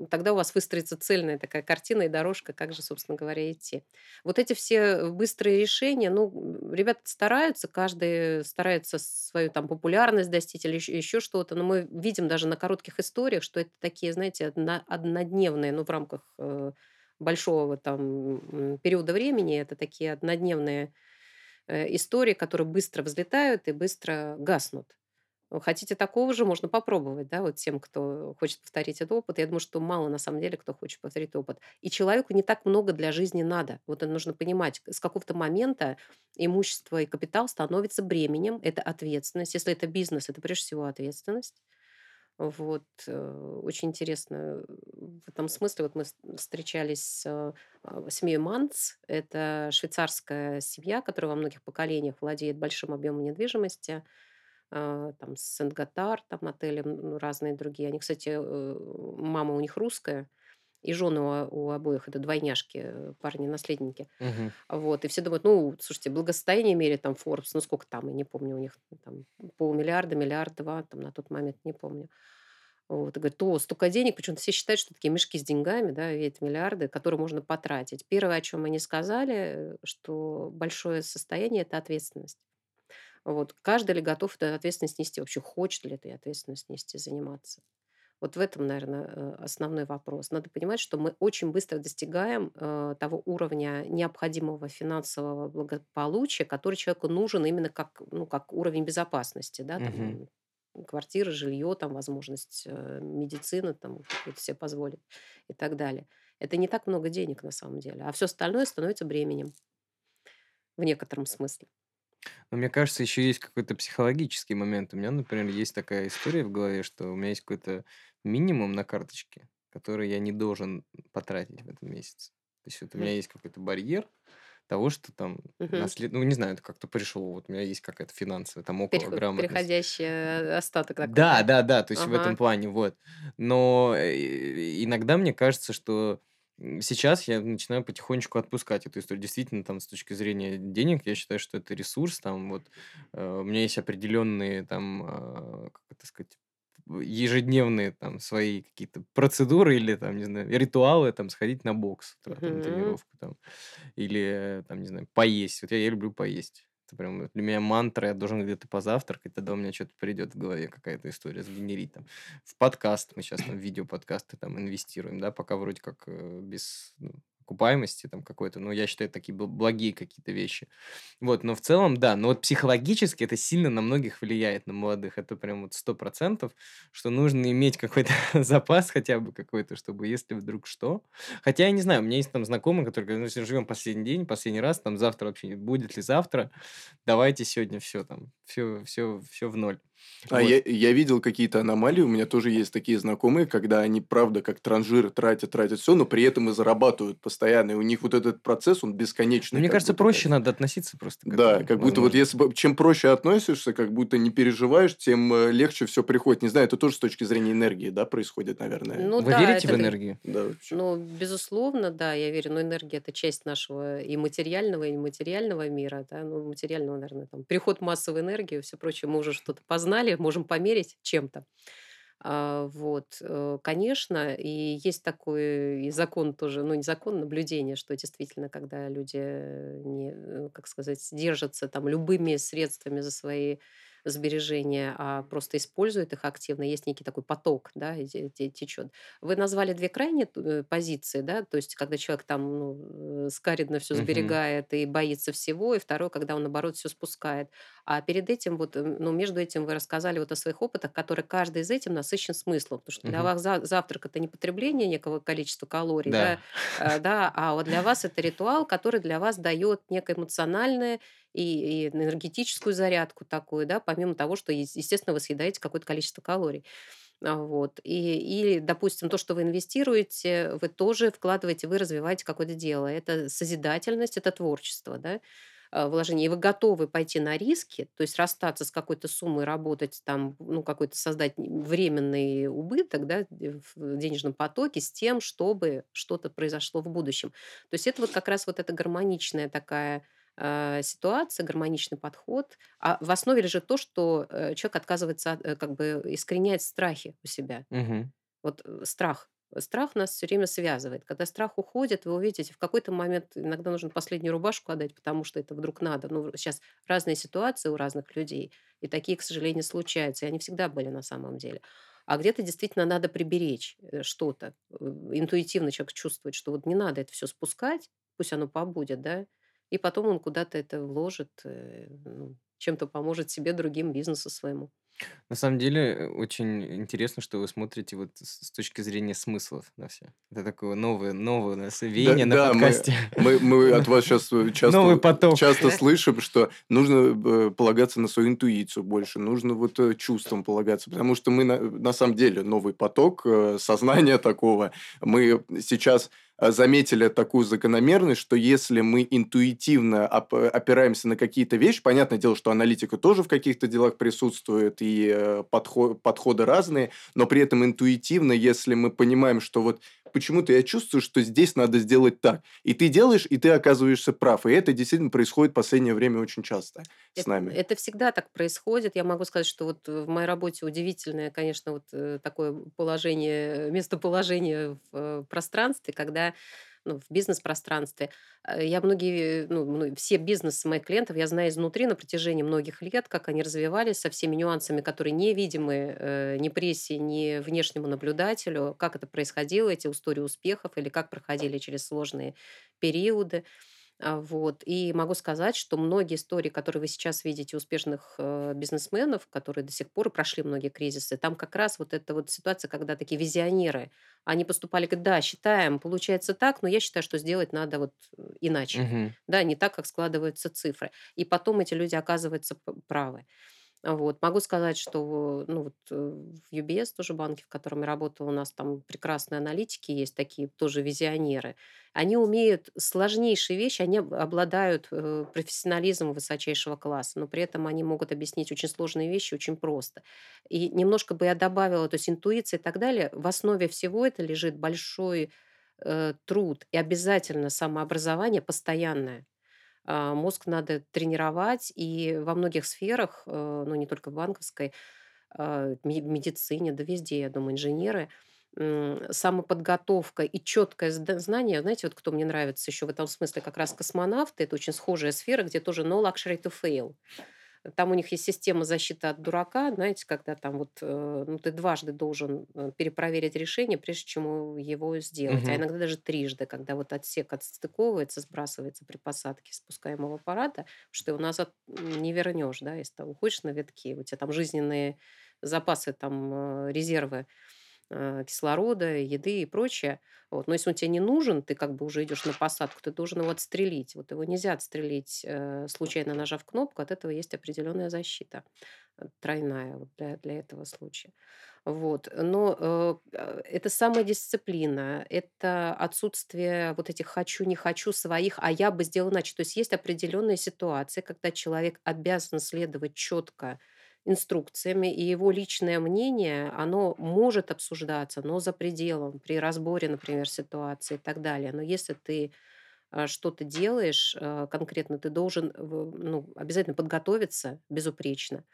тогда у вас выстроится цельная такая картина и дорожка, как же, собственно говоря, идти. Вот эти все быстрые решения, ну, ребята стараются, каждый старается свою там популярность достичь или еще, еще что-то, но мы видим даже на коротких историях, что это такие, знаете, одно, однодневные, ну, в рамках э, большого там периода времени, это такие однодневные э, истории, которые быстро взлетают и быстро гаснут. Хотите такого же, можно попробовать, да, вот тем, кто хочет повторить этот опыт. Я думаю, что мало на самом деле, кто хочет повторить опыт. И человеку не так много для жизни надо. Вот нужно понимать. С какого-то момента имущество и капитал становится бременем, это ответственность. Если это бизнес, это прежде всего ответственность. Вот. Э, очень интересно в этом смысле. Вот мы встречались с э, семьей Манц. Это швейцарская семья, которая во многих поколениях владеет большим объемом недвижимости. А, там Сент-Готар, там отели, ну, разные другие. Они, кстати, э, мама у них русская, и жены у, у обоих это двойняшки, э, парни-наследники. Мгм. Вот, и все думают, ну, слушайте, благосостояние меряет там Forbes, ну, сколько там, я не помню, у них ну, там полмиллиарда, миллиард, два, там на тот момент, не помню. Вот, и говорит, о, столько денег, почему-то все считают, что такие мешки с деньгами, да, эти миллиарды, которые можно потратить. Первое, о чем они сказали, что большое состояние– это ответственность. Вот. Каждый ли готов эту ответственность нести? Вообще хочет ли этой ответственность нести, заниматься? Вот в этом, наверное, э, основной вопрос. Надо понимать, что мы очень быстро достигаем э, того уровня необходимого финансового благополучия, который человеку нужен именно как, ну, как уровень безопасности. Да? Там, квартира, жилье, там, возможность э, медицины, там, какую-то себе позволить и так далее. Это не так много денег на самом деле. А все остальное становится бременем в некотором смысле. Но мне кажется, еще есть какой-то психологический момент. У меня, например, есть такая история в голове, что у меня есть какой-то минимум на карточке, который я не должен потратить в этом месяце. То есть вот у меня есть какой-то барьер того, что там Мгм. наслед... ну не знаю, это как-то пришло, вот у меня есть какая-то финансовая, там около Переход- грамотность. Переходящий э, остаток такой, Да, да? да, то есть в этом Ага. плане, вот. Но э, иногда мне кажется, что сейчас я начинаю потихонечку отпускать эту историю. Действительно, там, с точки зрения денег, я считаю, что это ресурс, там, вот, э, у меня есть определенные, там, а, как это сказать, ежедневные, там, свои какие-то процедуры или, там, не знаю, ритуалы, там, сходить на бокс, утра, там, Мгм. тренировку, там, или, там, не знаю, поесть. Вот я, я люблю поесть. Это прям для меня мантра, я должен где-то позавтракать, тогда у меня что-то придет в голове, какая-то история сгенерить там. В подкаст, мы сейчас там видеоподкасты там инвестируем, да, пока вроде как э, без ну, окупаемости там какой-то, но я считаю, это такие бл- благие какие-то вещи. Вот, но в целом, да, но вот психологически это сильно на многих влияет, на молодых, это прям вот сто процентов, что нужно иметь какой-то *laughs* запас хотя бы какой-то, чтобы если вдруг что. Хотя я не знаю, у меня есть там знакомые, которые говорят, ну, живем последний день, последний раз, там завтра вообще не будет ли завтра, давайте сегодня все там, все, все, все в ноль. А Вот. я, я видел какие-то аномалии, у меня тоже есть такие знакомые, когда они, правда, как транжиры тратят, тратят все, но при этом и зарабатывают постоянно. И у них вот этот процесс, он бесконечный. мне кажется, будто проще бы. надо относиться просто к Да, как будто вот возможно. если чем проще относишься, как будто не переживаешь, тем э, легче все приходит. Не знаю, это тоже с точки зрения энергии, да, происходит, наверное. Ну Вы да, верите в это, энергию? Да, вообще. ну, безусловно, да, я верю, но энергия это часть нашего и материального, и нематериального мира, да, ну, материального, наверное, там, переход массовой энергии, все прочее, мы уже что-то познали, можем померить чем-то. А, вот, э, конечно, и есть такой и закон тоже, ну, не закон, наблюдение, что действительно, когда люди не, э, как сказать, держатся там любыми средствами за свои сбережения, а просто использует их активно, есть некий такой поток, да, течет. Вы назвали две крайние э, позиции, да, то есть когда человек там ну, э, скаридно все сберегает и боится всего, и второй, когда он, наоборот, все спускает. А перед этим, вот, ну, между этим вы рассказали вот о своих опытах, которые каждый из этим насыщен смыслом, потому что для Мгм. вас за- завтрак– это не потребление некого количества калорий, да, Да. э, да, а вот для вас это ритуал, который для вас дает некое эмоциональное и, и энергетическую зарядку такую, да, помимо того, что, ес- естественно, вы съедаете какое-то количество калорий. А, Вот. И, или, допустим, то, что вы инвестируете, вы тоже вкладываете, вы развиваете какое-то дело. Это созидательность, это творчество, да, а, вложение. И вы готовы пойти на риски, то есть расстаться с какой-то суммой, работать там, ну, какой-то создать временный убыток, да, в денежном потоке с тем, чтобы что-то произошло в будущем. То есть это вот как раз вот эта гармоничная такая ситуация, гармоничный подход, а в основе лежит то, что э, человек отказывается от, э, как бы искореняет страхи у себя. Мгм. Вот э, страх. Страх нас все время связывает. Когда страх уходит, вы увидите, в какой-то момент иногда нужно последнюю рубашку отдать, потому что это вдруг надо. Ну, сейчас разные ситуации у разных людей, и такие, к сожалению, случаются, и они всегда были на самом деле. А где-то действительно надо приберечь э, что-то. Э, Интуитивно человек чувствует, что вот не надо это все спускать, пусть оно побудет, да, и потом он куда-то это вложит, э, ну, чем-то поможет себе, другим, бизнесу своему. На самом деле, э, очень интересно, что вы смотрите вот с точки зрения смыслов на все. Это такое новое новое у нас Да, веяние на да, мы, подкасте. *laughs* мы, мы от вас сейчас Новый часто, поток. часто *laughs* слышим, что нужно э, полагаться на свою интуицию больше, нужно вот э, чувствам полагаться, потому что мы на, на самом деле новый поток э, сознания *laughs* такого. Мы сейчас э, заметили такую закономерность, что если мы интуитивно оп- опираемся на какие-то вещи, понятное дело, что аналитика тоже в каких-то делах присутствует, и э, подхо- подходы разные, но при этом интуитивно, если мы понимаем, что вот почему-то я чувствую, что здесь надо сделать так. И ты делаешь, и ты оказываешься прав. И это действительно происходит в последнее время очень часто с Это, нами. это всегда так происходит. Я могу сказать, что вот в моей работе удивительное, конечно, вот э, такое положение, местоположение в э, пространстве, когда ну, в бизнес-пространстве. Э, Я многие, ну, все бизнесы моих клиентов я знаю изнутри на протяжении многих лет, как они развивались со всеми нюансами, которые невидимы э, ни прессе, ни внешнему наблюдателю, как это происходило, эти истории успехов, или как проходили через сложные периоды. А, вот. И могу сказать, что многие истории, которые вы сейчас видите успешных э, бизнесменов, которые до сих пор прошли многие кризисы, там как раз вот эта вот ситуация, когда такие визионеры, они поступали, говорят, да, считаем, получается так, но я считаю, что сделать надо вот э, иначе, Мгм. да, не так, как складываются цифры. И потом эти люди оказываются правы. Вот. Могу сказать, что ну, вот, э, в UBS, тоже банке, в котором я работала, у нас там прекрасные аналитики есть, такие тоже визионеры. Они умеют сложнейшие вещи, они об- обладают э, профессионализмом высочайшего класса, но при этом они могут объяснить очень сложные вещи очень просто. И немножко бы я добавила, то есть интуиция и так далее, в основе всего это лежит большой э, труд и обязательно самообразование постоянное. А, Мозг надо тренировать, и во многих сферах, э, ну не только в банковской, а, ме- медицине, да везде, я думаю, инженеры, самоподготовка и четкое знание, знаете, вот кто мне нравится еще в этом смысле, как раз космонавты, это очень схожая сфера, где тоже no luxury to fail. Там у них есть система защиты от дурака, знаете, когда там вот, э, ну, ты дважды должен э, перепроверить решение, прежде чем его сделать. А Мгм. иногда даже трижды, когда вот отсек отстыковывается, сбрасывается при посадке спускаемого аппарата, что ты его назад не вернешь, да, если ты уходишь на ветки, у тебя там жизненные запасы, там э, резервы кислорода, еды и прочее. Вот. Но если он тебе не нужен, ты как бы уже идешь на посадку, ты должен его отстрелить. Вот его нельзя отстрелить, э, случайно нажав кнопку, от этого есть определенная защита э, тройная вот для, для этого случая. Вот. Но э, э, это самодисциплина, это отсутствие вот этих хочу, не хочу своих, а я бы сделал иначе. То есть есть определенные ситуации, когда человек обязан следовать четко инструкциями, и его личное мнение, оно может обсуждаться, но за пределом, при разборе, например, ситуации и так далее. Но если ты а, что-то делаешь э, конкретно, ты должен ну, обязательно подготовиться безупречно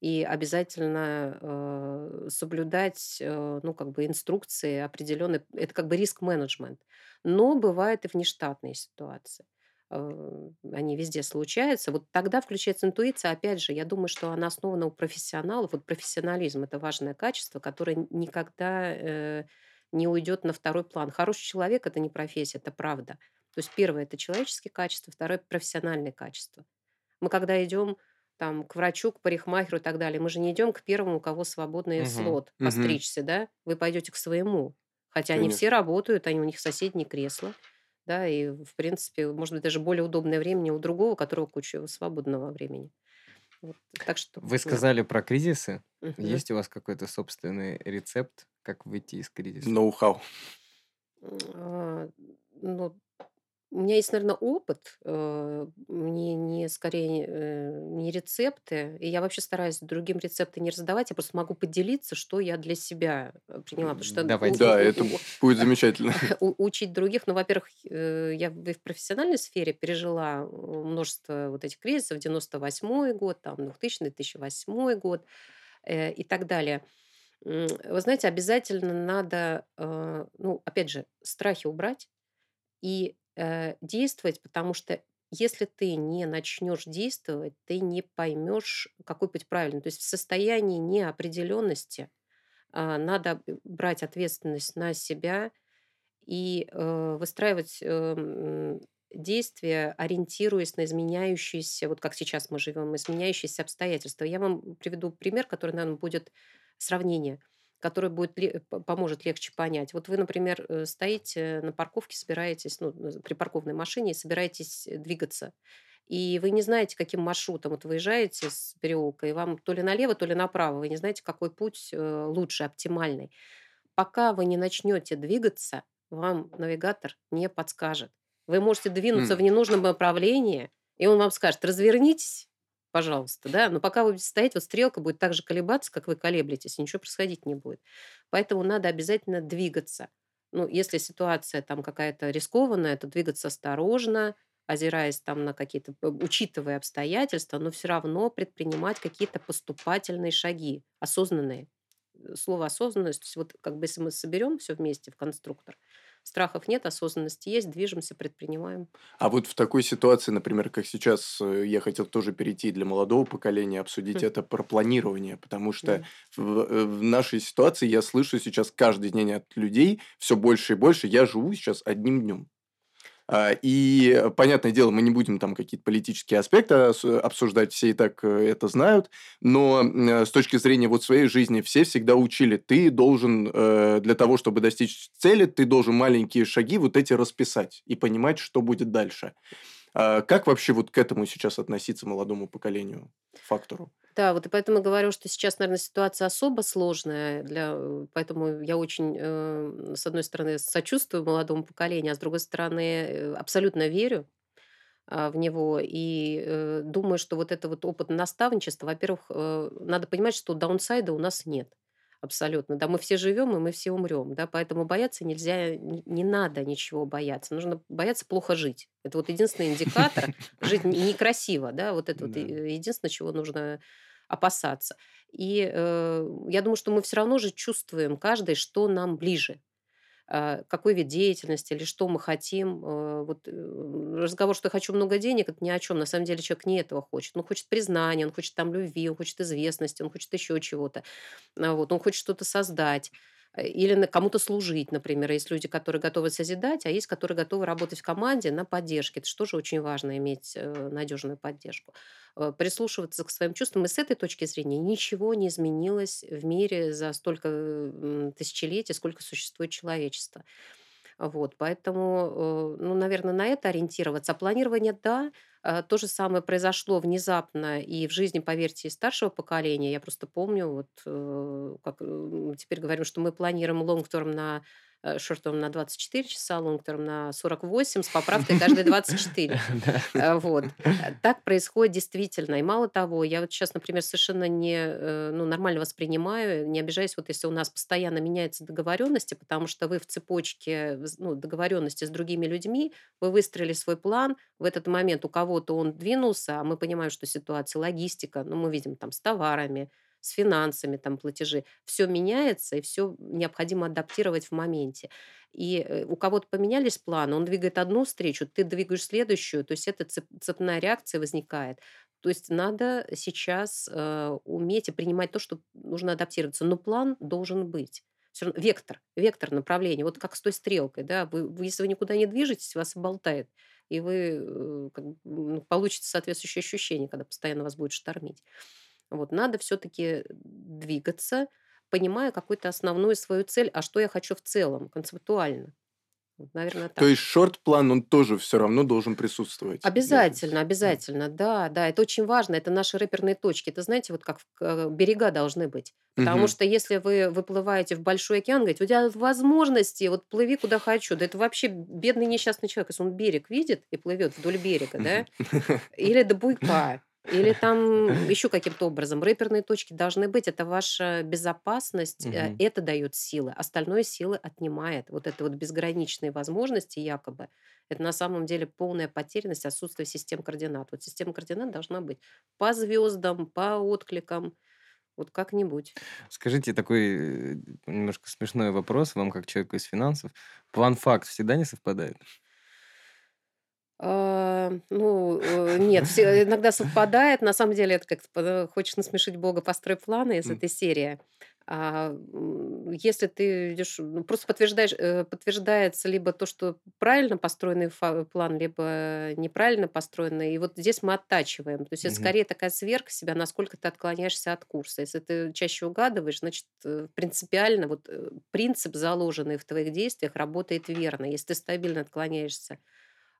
и обязательно э, соблюдать э, ну, как бы инструкции определенные. Это как бы риск-менеджмент. Но бывают и внештатные ситуации. Э, они везде случаются, вот тогда включается интуиция. Опять же, я думаю, что она основана у профессионалов. Вот профессионализм– это важное качество, которое никогда э, не уйдет на второй план. Хороший человек– это не профессия, это правда. То есть первое– это человеческие качества, второе– профессиональные качества. Мы когда идем там, к врачу, к парикмахеру и так далее, мы же не идем к первому, у кого свободный Мгм. слот постричься, да? Вы пойдете к своему. Хотя они Конечно. все работают, они у них соседние кресла, да, и, в принципе, может быть, даже более удобное время у другого, у которого куча свободного времени. Вот. Так что, Вы да. сказали про кризисы. Мгм. Есть у вас какой-то собственный рецепт, как выйти из кризиса? Ноу-хау. А, ну, у меня есть, наверное, опыт, э, мне не скорее э, не рецепты, и я вообще стараюсь другим рецепты не раздавать, я просто могу поделиться, что я для себя э, приняла, потому что Давайте. у- Да, у- это у- будет замечательно. *laughs* *laughs* учить других, ну, во-первых, я в профессиональной сфере пережила множество вот этих кризисов, 98 год, там, 2000 2008 год и так далее. Вы знаете, обязательно надо, ну, опять же, страхи убрать и э, действовать, потому что если ты не начнешь действовать, ты не поймешь, какой путь правильный. То есть в состоянии неопределенности а, надо брать ответственность на себя и э, выстраивать э, м, действия, ориентируясь на изменяющиеся, вот как сейчас мы живем, изменяющиеся обстоятельства. Я вам приведу пример, который, наверное, будет сравнение, которое будет поможет легче понять. Вот вы, например, э, стоите на парковке, собираетесь, ну, при парковной машине, собираетесь э, двигаться. И вы не знаете, каким маршрутом. Вот выезжаете с переулка, и вам то ли налево, то ли направо. Вы не знаете, какой путь э, лучше, оптимальный. Пока вы не начнете двигаться, вам навигатор не подскажет. Вы можете двинуться М. в ненужном направлении, и он вам скажет, развернитесь, пожалуйста, да, но пока вы будете стоять, вот стрелка будет так же колебаться, как вы колеблетесь, ничего происходить не будет. Поэтому надо обязательно двигаться. Ну, если ситуация там какая-то рискованная, то двигаться осторожно, озираясь там на какие-то, э, учитывая обстоятельства, но все равно предпринимать какие-то поступательные шаги, осознанные. Слово осознанность, то есть вот как бы если мы соберем все вместе в конструктор, страхов нет, осознанности есть, движемся, предпринимаем. А вот в такой ситуации, например, как сейчас, э, я хотел тоже перейти для молодого поколения, обсудить Хм. это про планирование, потому что Мгм. в, э, в нашей ситуации я слышу сейчас каждый день от людей все больше и больше. Я живу сейчас одним днем. А, И, э, понятное дело, мы не будем там какие-то политические аспекты обсуждать, все и так э, это знают, но э, с точки зрения вот своей жизни все всегда учили, ты должен для того, чтобы достичь цели, ты должен маленькие шаги вот эти расписать и понимать, что будет дальше. А Как вообще вот к этому сейчас относиться молодому поколению, фактору? Да, вот и поэтому говорю, что сейчас, наверное, ситуация особо сложная, для, э, поэтому я очень, э, с одной стороны, сочувствую молодому поколению, а с другой стороны, э, абсолютно верю а, в него и э, думаю, что вот это вот опыт наставничества, во-первых, э, надо понимать, что даунсайда у нас нет. Абсолютно. Да, мы все живем, и мы все умрем. Да, поэтому бояться нельзя, не, надо ничего бояться. Нужно бояться плохо жить. Это вот единственный индикатор. Жить не- некрасиво, да, вот это вот э, единственное, чего нужно опасаться. И э, я думаю, что мы все равно же чувствуем каждый, что нам ближе какой вид деятельности или что мы хотим. Э, Вот э, разговор, что я хочу много денег, это ни о чем. На самом деле человек не этого хочет. Он хочет признания, он хочет там любви, он хочет известности, он хочет еще чего-то. А, Вот, он хочет что-то создать или на- кому-то служить, например. Есть люди, которые готовы созидать, а есть, которые готовы работать в команде на поддержке. Это же тоже очень важно, иметь э, надежную поддержку. Э, Прислушиваться к своим чувствам. И с этой точки зрения ничего не изменилось в мире за столько тысячелетий, сколько существует человечество. Вот, поэтому, э, ну, наверное, на это ориентироваться. А планирование, да, э, то же самое произошло внезапно и в жизни, поверьте, старшего поколения. Я просто помню, вот э, как э, теперь говорим, что мы планируем long-term на э, short-term на 24 часа, long-term на 48 с поправкой *laughs* каждые 24. Да. Э, Вот. Э, Так происходит действительно. И мало того, я вот сейчас, например, совершенно не, ну, нормально воспринимаю, не обижаюсь, вот если у нас постоянно меняются договоренности, потому что вы в цепочке ну, договоренности с другими людьми, вы выстроили свой план, в этот момент у кого-то он двинулся, а мы понимаем, что ситуация, логистика, ну, мы видим там с товарами, с финансами, там, платежи. Все меняется, и все необходимо адаптировать в моменте. И э, у кого-то поменялись планы, он двигает одну встречу, ты двигаешь следующую, то есть эта цеп- цепная реакция возникает. То есть надо сейчас э, уметь и принимать то, что нужно адаптироваться, но план должен быть. Все равно вектор, вектор направления, вот как с той стрелкой, да, вы, вы- если вы никуда не движетесь, вас и болтает, и вы э, как получите соответствующее ощущение, когда постоянно вас будет штормить. Вот, надо все-таки двигаться, понимая какую-то основную свою цель, а что я хочу в целом, концептуально. Вот, наверное, То так. есть шорт-план, он тоже все равно должен присутствовать. Обязательно, Да. обязательно, да, да, это очень важно, это наши реперные точки, это, знаете, вот как э, берега должны быть, потому Мгм. что если вы выплываете в большой океан, говорите, у тебя возможности, вот плыви куда хочу, да это вообще бедный несчастный человек, если он берег видит и плывет вдоль берега, да, или до буйка, или там *laughs* еще каким-то образом. Рэперные точки должны быть. Это ваша безопасность, Мгм. это дает силы. Остальное силы отнимает. Вот это вот безграничные возможности якобы. Это на самом деле полная потерянность, отсутствие систем координат. Вот система координат должна быть по звездам, по откликам, вот как-нибудь. Скажите такой э, немножко смешной вопрос вам, как человеку из финансов. План-факт всегда не совпадает? А, ну, э, нет, все, иногда совпадает. На самом деле, это как хочешь насмешить Бога, построй планы из этой серии. А, если ты идешь, ну, просто подтверждаешь, э, подтверждается либо то, что правильно построенный план, либо неправильно построенный. И вот здесь мы оттачиваем. То есть это Мгм. скорее такая сверка себя, насколько ты отклоняешься от курса. Если ты чаще угадываешь, значит, э, принципиально вот принцип, заложенный в твоих действиях, работает верно. Если ты стабильно отклоняешься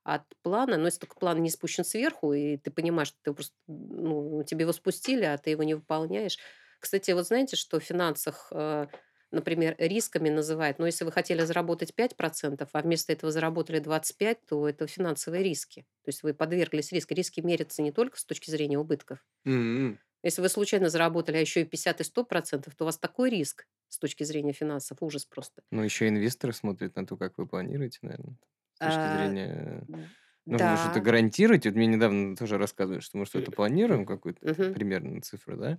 от плана, но если только план не спущен сверху, и ты понимаешь, что ты просто, ну, тебе его спустили, а ты его не выполняешь. Кстати, вот знаете, что в финансах, э, например, рисками называют, но если вы хотели заработать 5%, а вместо этого заработали 25%, то это финансовые риски. То есть вы подверглись риску. Риски мерятся не только с точки зрения убытков. М. Если вы случайно заработали, а еще и 50 и 100%, то у вас такой риск с точки зрения финансов, ужас просто. Ну, еще инвесторы смотрят на то, как вы планируете, наверное. С точки А, зрения... Ну, вы что-то Да. гарантируете. Вот мне недавно тоже рассказывали, что мы что-то планируем, какую-то Мгм. примерную цифру, да?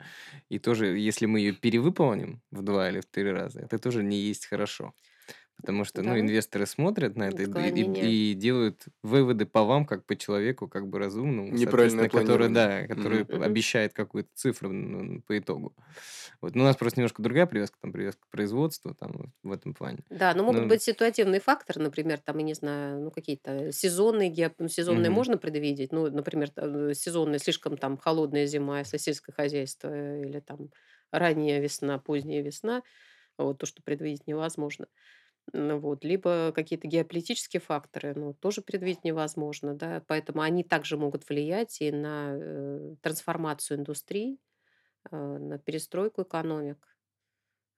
И тоже, если мы ее перевыполним в два или в три раза, это тоже не есть хорошо. Потому что, ну, Да. инвесторы смотрят на это и, и- и делают выводы по вам, как по человеку, как бы разумному, который, да, который Мгм. обещает какую-то цифру ну, по итогу. Вот. Но у нас просто немножко другая привязка, там, привязка к производству, там, в этом плане. Да, но могут Ну, быть ситуативные факторы, например, там, я не знаю, ну, какие-то сезонные, геоп- ну, сезонные мгм. можно предвидеть, ну, например, э, сезонные, слишком там холодная зима, если сельское хозяйство, э, или там ранняя весна, поздняя весна, вот то, что предвидеть невозможно. Ну вот. Либо какие-то геополитические факторы, ну, тоже предвидеть невозможно, да, поэтому они также могут влиять и на э, трансформацию индустрий, э, на перестройку экономик.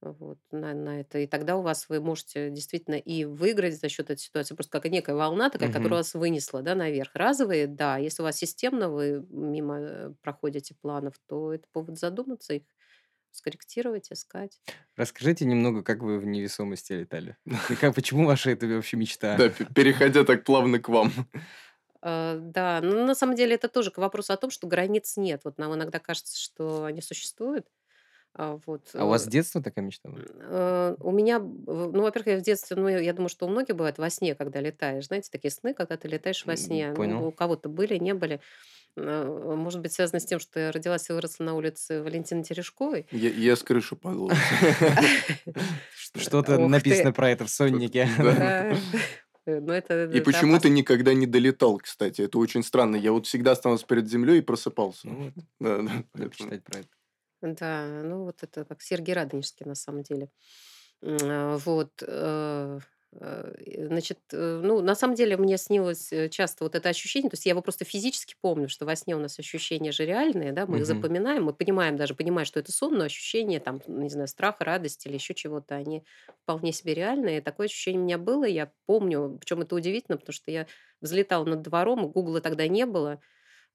Вот, на, на это. И тогда у вас вы можете действительно и выиграть за счет этой ситуации, просто как некая волна такая, которая Мгм. вас вынесла да, наверх. Разовые, да, если у вас системно вы мимо э, проходите планов, то это повод задуматься их, скорректировать, искать. Расскажите немного, как вы в невесомости летали. И *laughs* как, почему ваша это вообще мечта? Да, переходя так плавно к вам. Э, Да, но на самом деле это тоже к вопросу о том, что границ нет. Вот нам иногда кажется, что они существуют. А Вот. А у вас с э, детства такая мечта была? Э, У меня, ну, во-первых, я в детстве, ну, я думаю, что у многих бывает во сне, когда летаешь. Знаете, такие сны, когда ты летаешь во сне. Ну, Понял. у кого-то были, не были. Может быть, связано с тем, что я родилась и выросла на улице Валентины Терешковой. Я, я с крыши *laughs* падал. Ш- Что-то написано про это в соннике. *laughs* *laughs* Э, Ну, это, И это почему ты опасно. никогда не долетал, кстати? Это очень странно. Я вот всегда оставался перед землей и просыпался. Ну вот, Да, да, *laughs* надо почитать про это. Да, ну вот это как Сергей Радонежский на самом деле. А, Вот. Э, Значит, э, ну, на самом деле мне снилось э, часто вот это ощущение, то есть я его просто физически помню, что во сне у нас ощущения же реальные, да, мы их Мгм. запоминаем, мы понимаем, даже понимаем, что это сон, но ощущения там, не знаю, страха, радости или еще чего-то, они вполне себе реальные. Такое ощущение у меня было, я помню, причем это удивительно, потому что я взлетала над двором, Гугла тогда не было,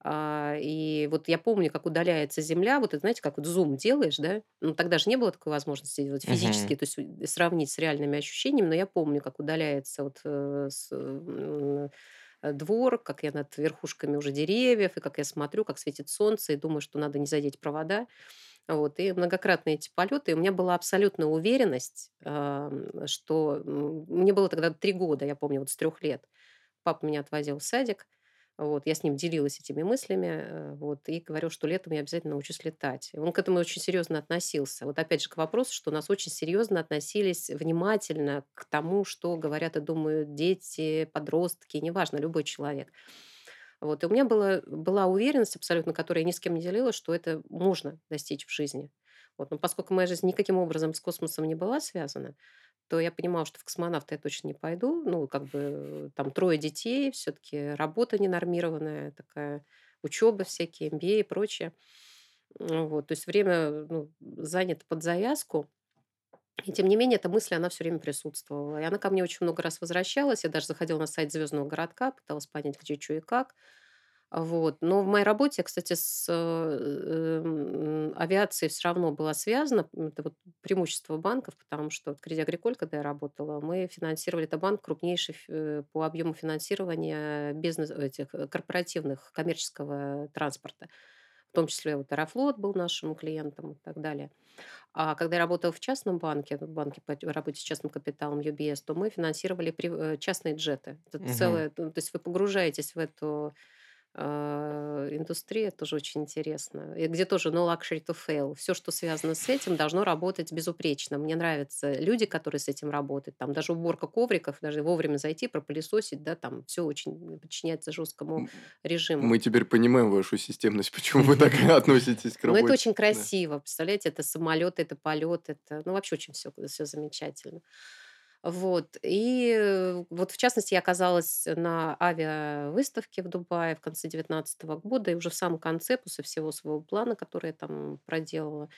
и вот я помню, как удаляется Земля, вот это, знаете, как вот зум делаешь, да? Ну, тогда же не было такой возможности делать физически, Мгм. то есть э, сравнить с реальными ощущениями, но я помню, как удаляется вот э, с, э, двор, как я над верхушками уже деревьев, и как я смотрю, как светит солнце, и думаю, что надо не задеть провода. Вот, и многократные эти полеты. И у меня была абсолютная уверенность, ам, что мне было тогда три года, я помню, вот с трех лет. Папа меня отвозил в садик, вот, я с ним делилась этими мыслями, э, вот, и говорил, что летом я обязательно научусь летать. Он к этому очень серьезно относился. Вот опять же к вопросу, что нас очень серьезно относились внимательно к тому, что говорят и думают дети, подростки, неважно, любой человек. Вот, и у меня была, была уверенность абсолютно, которую я ни с кем не делила, что это можно достичь в жизни. Вот, но поскольку моя жизнь никаким образом с космосом не была связана, то я понимала, что в космонавты я точно не пойду. Ну, как бы там трое детей, все-таки работа ненормированная, такая учеба всякие, MBA и прочее. Вот, то есть время ну, занято под завязку. И тем не менее, эта мысль, она все время присутствовала. И она ко мне очень много раз возвращалась. Я даже заходила на сайт Звездного городка, пыталась понять, где, что и как. Вот. Но в моей работе, кстати, с э, авиацией все равно была связана. Это вот преимущество банков, потому что вот Кредит Агриколь, когда я работала, мы финансировали, это банк крупнейший э, по объему финансирования бизнес, этих э, корпоративных, коммерческого транспорта. В том числе вот Аэрофлот был нашим клиентом и так далее. А когда я работала в частном банке, в банке по работе с частным капиталом UBS, то мы финансировали частные джеты. Это Мгм. целое, то есть вы погружаетесь в эту индустрия, это тоже очень интересно. И где тоже no luxury to fail. Все, что связано с этим, должно работать безупречно. Мне нравятся люди, которые с этим работают. Там даже уборка ковриков, даже вовремя зайти, пропылесосить, да, там все очень подчиняется жесткому режиму. Мы теперь понимаем вашу системность, *laughs* почему вы так *laughs* относитесь к Но это работе. очень красиво. Представляете, это самолет, это полет, это, ну, вообще очень все, все замечательно. Вот. И вот, в частности, я оказалась на авиавыставке в Дубае в конце 2019 года, и уже в самом конце, после всего своего плана, который я там проделала,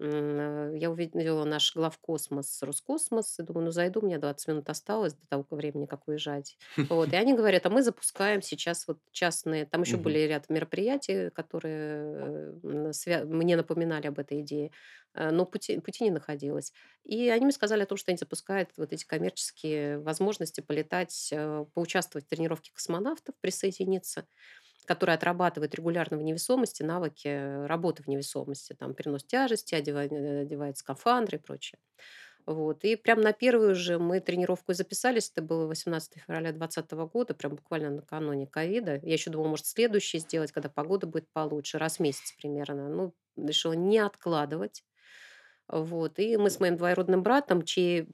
я увидела наш главкосмос Роскосмос, и думаю, ну, зайду, мне 20 минут осталось до того времени, как уезжать. Вот. И *laughs* они говорят, а мы запускаем сейчас вот частные, там еще были ряд мероприятий, которые э, свя- мне напоминали об этой идее, э, но пути, пути не находилось. И они мне сказали о том, что они запускают вот эти коммерческие возможности полетать, э, поучаствовать в тренировке космонавтов, присоединиться, которые отрабатывают регулярно в невесомости навыки работы в невесомости, там перенос тяжести, одевают, э, одевают скафандры и прочее. Вот. И прям на первую же мы тренировку и записались. Это было 18 февраля 2020 года, прям буквально накануне ковида. Я еще думала, может, следующий сделать, когда погода будет получше, раз в месяц примерно. Ну, решила не откладывать. Вот. И мы с моим двоюродным братом, чей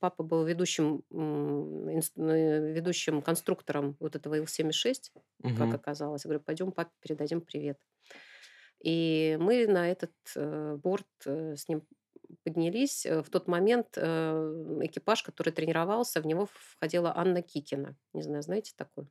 папа был ведущим, э, ведущим конструктором вот этого Ил-76, как Мгм. оказалось. Я говорю, пойдем папе передадим привет. И мы на этот э, борт э, с ним поднялись. В тот момент экипаж, который тренировался, в него входила Анна Кикина. Не знаю, знаете такую?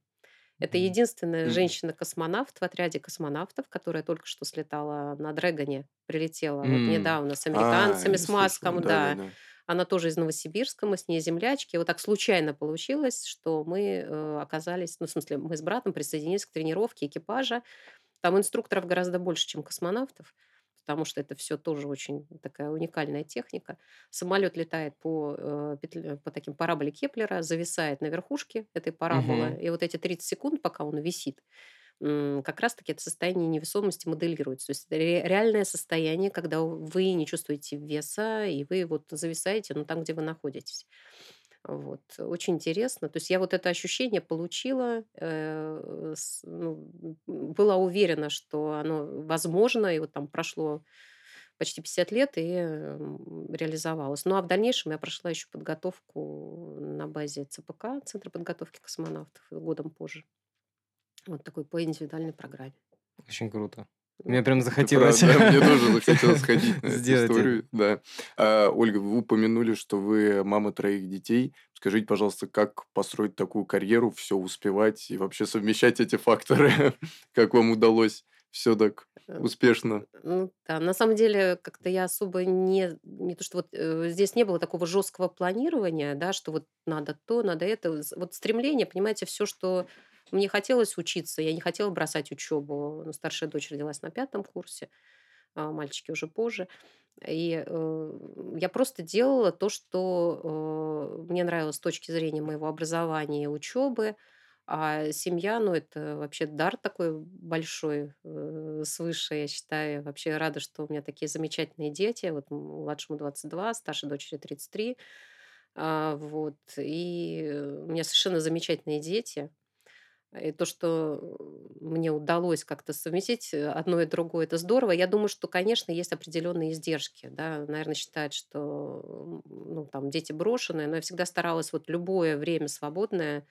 Это единственная женщина-космонавт в отряде космонавтов, которая только что слетала на Дрэгоне, прилетела вот М. недавно с А, американцами, я с слышал, Маском, да. да-да-да. Она тоже из Новосибирска, мы с ней землячки. Вот так случайно получилось, что мы э, оказались, ну, в смысле, мы с братом присоединились к тренировке экипажа. Там инструкторов гораздо больше, чем космонавтов, потому что это все тоже очень такая уникальная техника. Самолет летает по, э, по таким параболе Кеплера, зависает на верхушке этой параболы, Мгм. и вот эти 30 секунд, пока он висит, как раз-таки это состояние невесомости моделируется. То есть это ре- реальное состояние, когда вы не чувствуете веса, и вы вот зависаете, ну, там, где вы находитесь. Вот. Очень интересно. То есть я вот это ощущение получила, э, с- ну, была уверена, что оно возможно, и вот там прошло почти 50 лет, и реализовалось. Ну а в дальнейшем я прошла еще подготовку на базе ЦПК, Центра подготовки космонавтов, годом позже. Вот такой по индивидуальной программе. Очень круто. Мне прям захотелось правда, да, мне *laughs* тоже захотелось сходить на эту историю. Да. А, Ольга, вы упомянули, что вы мама троих детей. Скажите, пожалуйста, как построить такую карьеру, все успевать и вообще совмещать эти факторы? *laughs* Как вам удалось все так э, успешно? Ну да, на самом деле как-то я особо не, не то, что вот э, здесь не было такого жесткого планирования, да, что вот надо то, надо это. Вот стремление, понимаете, все, что мне хотелось учиться, я не хотела бросать учебу. Ну, старшая дочь родилась на пятом курсе, а мальчики уже позже. И э, я просто делала то, что э, мне нравилось с точки зрения моего образования и учебы. А семья, ну, это вообще дар такой большой э, свыше, я считаю. Вообще рада, что у меня такие замечательные дети. Вот младшему 22, старшей дочери 33. А, вот. И у меня совершенно замечательные дети. И то, что мне удалось как-то совместить э, одно и другое, это здорово. Я думаю, что, конечно, есть определенные издержки. Да? Наверное, считают, что ну, там, дети брошенные, но я всегда старалась вот любое время свободное,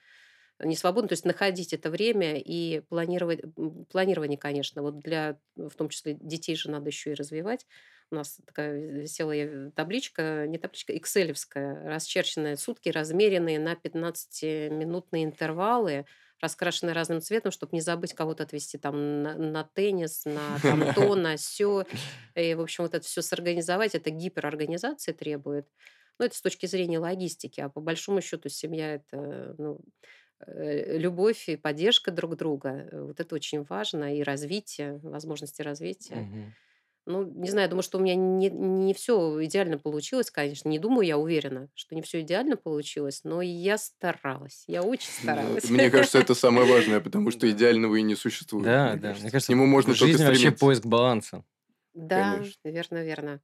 не свободно, то есть находить это время и планировать, планирование, конечно, вот для, в том числе детей же надо еще и развивать. У нас такая веселая табличка, не табличка, экселевская, расчерченная сутки, размеренные на 15-минутные интервалы, раскрашенные разным цветом, чтобы не забыть кого-то отвезти там на, на теннис, на там, то, *laughs* на все. И, в общем, вот это все сорганизовать, это гиперорганизация требует. Ну, это с точки зрения логистики. А по большому счету семья – это ну, э, любовь и поддержка друг друга. Вот это очень важно. И развитие, возможности развития. Мгм. Ну, не знаю, думаю, что у меня не, не все идеально получилось, конечно. Не думаю, я уверена, что не все идеально получилось, но я старалась. Я очень Ну, старалась. Мне кажется, это самое важное, потому что *laughs* идеального и не существует, Да, да. Мне кажется. Нему можно только жизнь вообще поиск баланса. Да, верно, верно,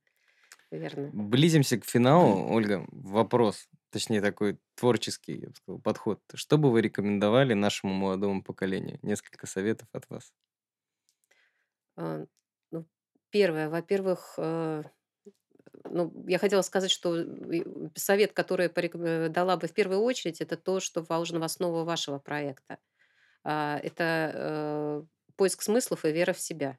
верно. Близимся к финалу. *clears throat* Ольга, вопрос, точнее такой творческий, я бы сказал, подход. Что бы вы рекомендовали нашему молодому поколению? Несколько советов от вас. Первое, во-первых, э, ну, я хотела сказать, что совет, который дала бы в первую очередь, это то, что положено в основу вашего проекта. А, Это э, поиск смыслов и вера в себя.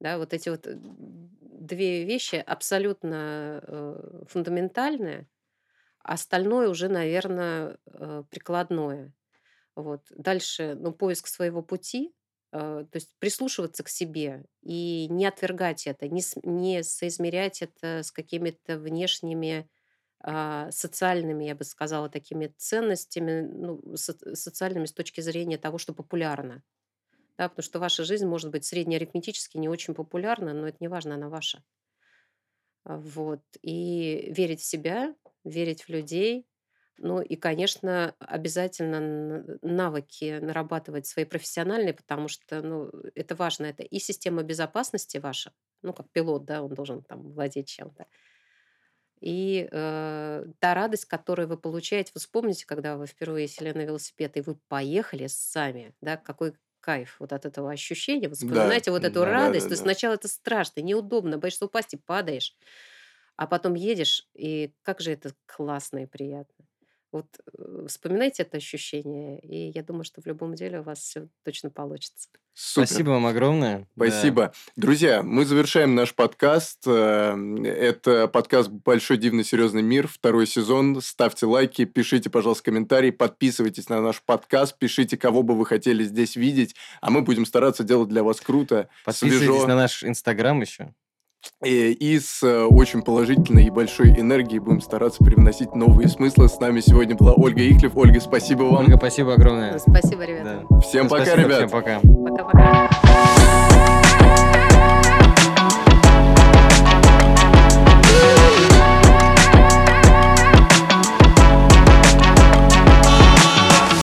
Да, вот эти вот э, две вещи абсолютно э, фундаментальные, а остальное уже, наверное, прикладное. Вот. Дальше, ну, поиск своего пути, то есть прислушиваться к себе и не отвергать это, не, не соизмерять это с какими-то внешними а, социальными, я бы сказала, такими ценностями, ну, со- социальными с точки зрения того, что популярно. Да, потому что ваша жизнь может быть среднеарифметически не очень популярна, но это не важно, она ваша. Вот. И верить в себя, верить в людей. Ну и, конечно, обязательно навыки нарабатывать свои профессиональные, потому что ну, это важно. Это и система безопасности ваша, ну как пилот, да, он должен там владеть чем-то. И э, та радость, которую вы получаете, вы вспомните, когда вы впервые сели на велосипед, и вы поехали сами, да, какой кайф вот от этого ощущения. Вы Да, вспоминаете вот эту Да. да, радость. да, То есть да. сначала это страшно, неудобно, боишься упасть и падаешь. А потом едешь, и как же это классно и приятно. Вот э, вспоминайте это ощущение, и я думаю, что в любом деле у вас все точно получится. Супер. Спасибо вам огромное. Да. Спасибо. Друзья, мы завершаем наш подкаст. Э, Это подкаст «Большой дивный серьезный мир», второй сезон. Ставьте лайки, пишите, пожалуйста, комментарии, подписывайтесь на наш подкаст, пишите, кого бы вы хотели здесь видеть, а мы будем стараться делать для вас круто, Подписывайтесь свежо на наш инстаграм еще. И, и с э, очень положительной и большой энергией будем стараться привносить новые смыслы. С нами сегодня была Ольга Ихлев. Ольга, спасибо вам. Ольга, спасибо огромное. Спасибо, ребята. Да. Всем пока, Спасибо, ребят. Всем пока. Пока-пока.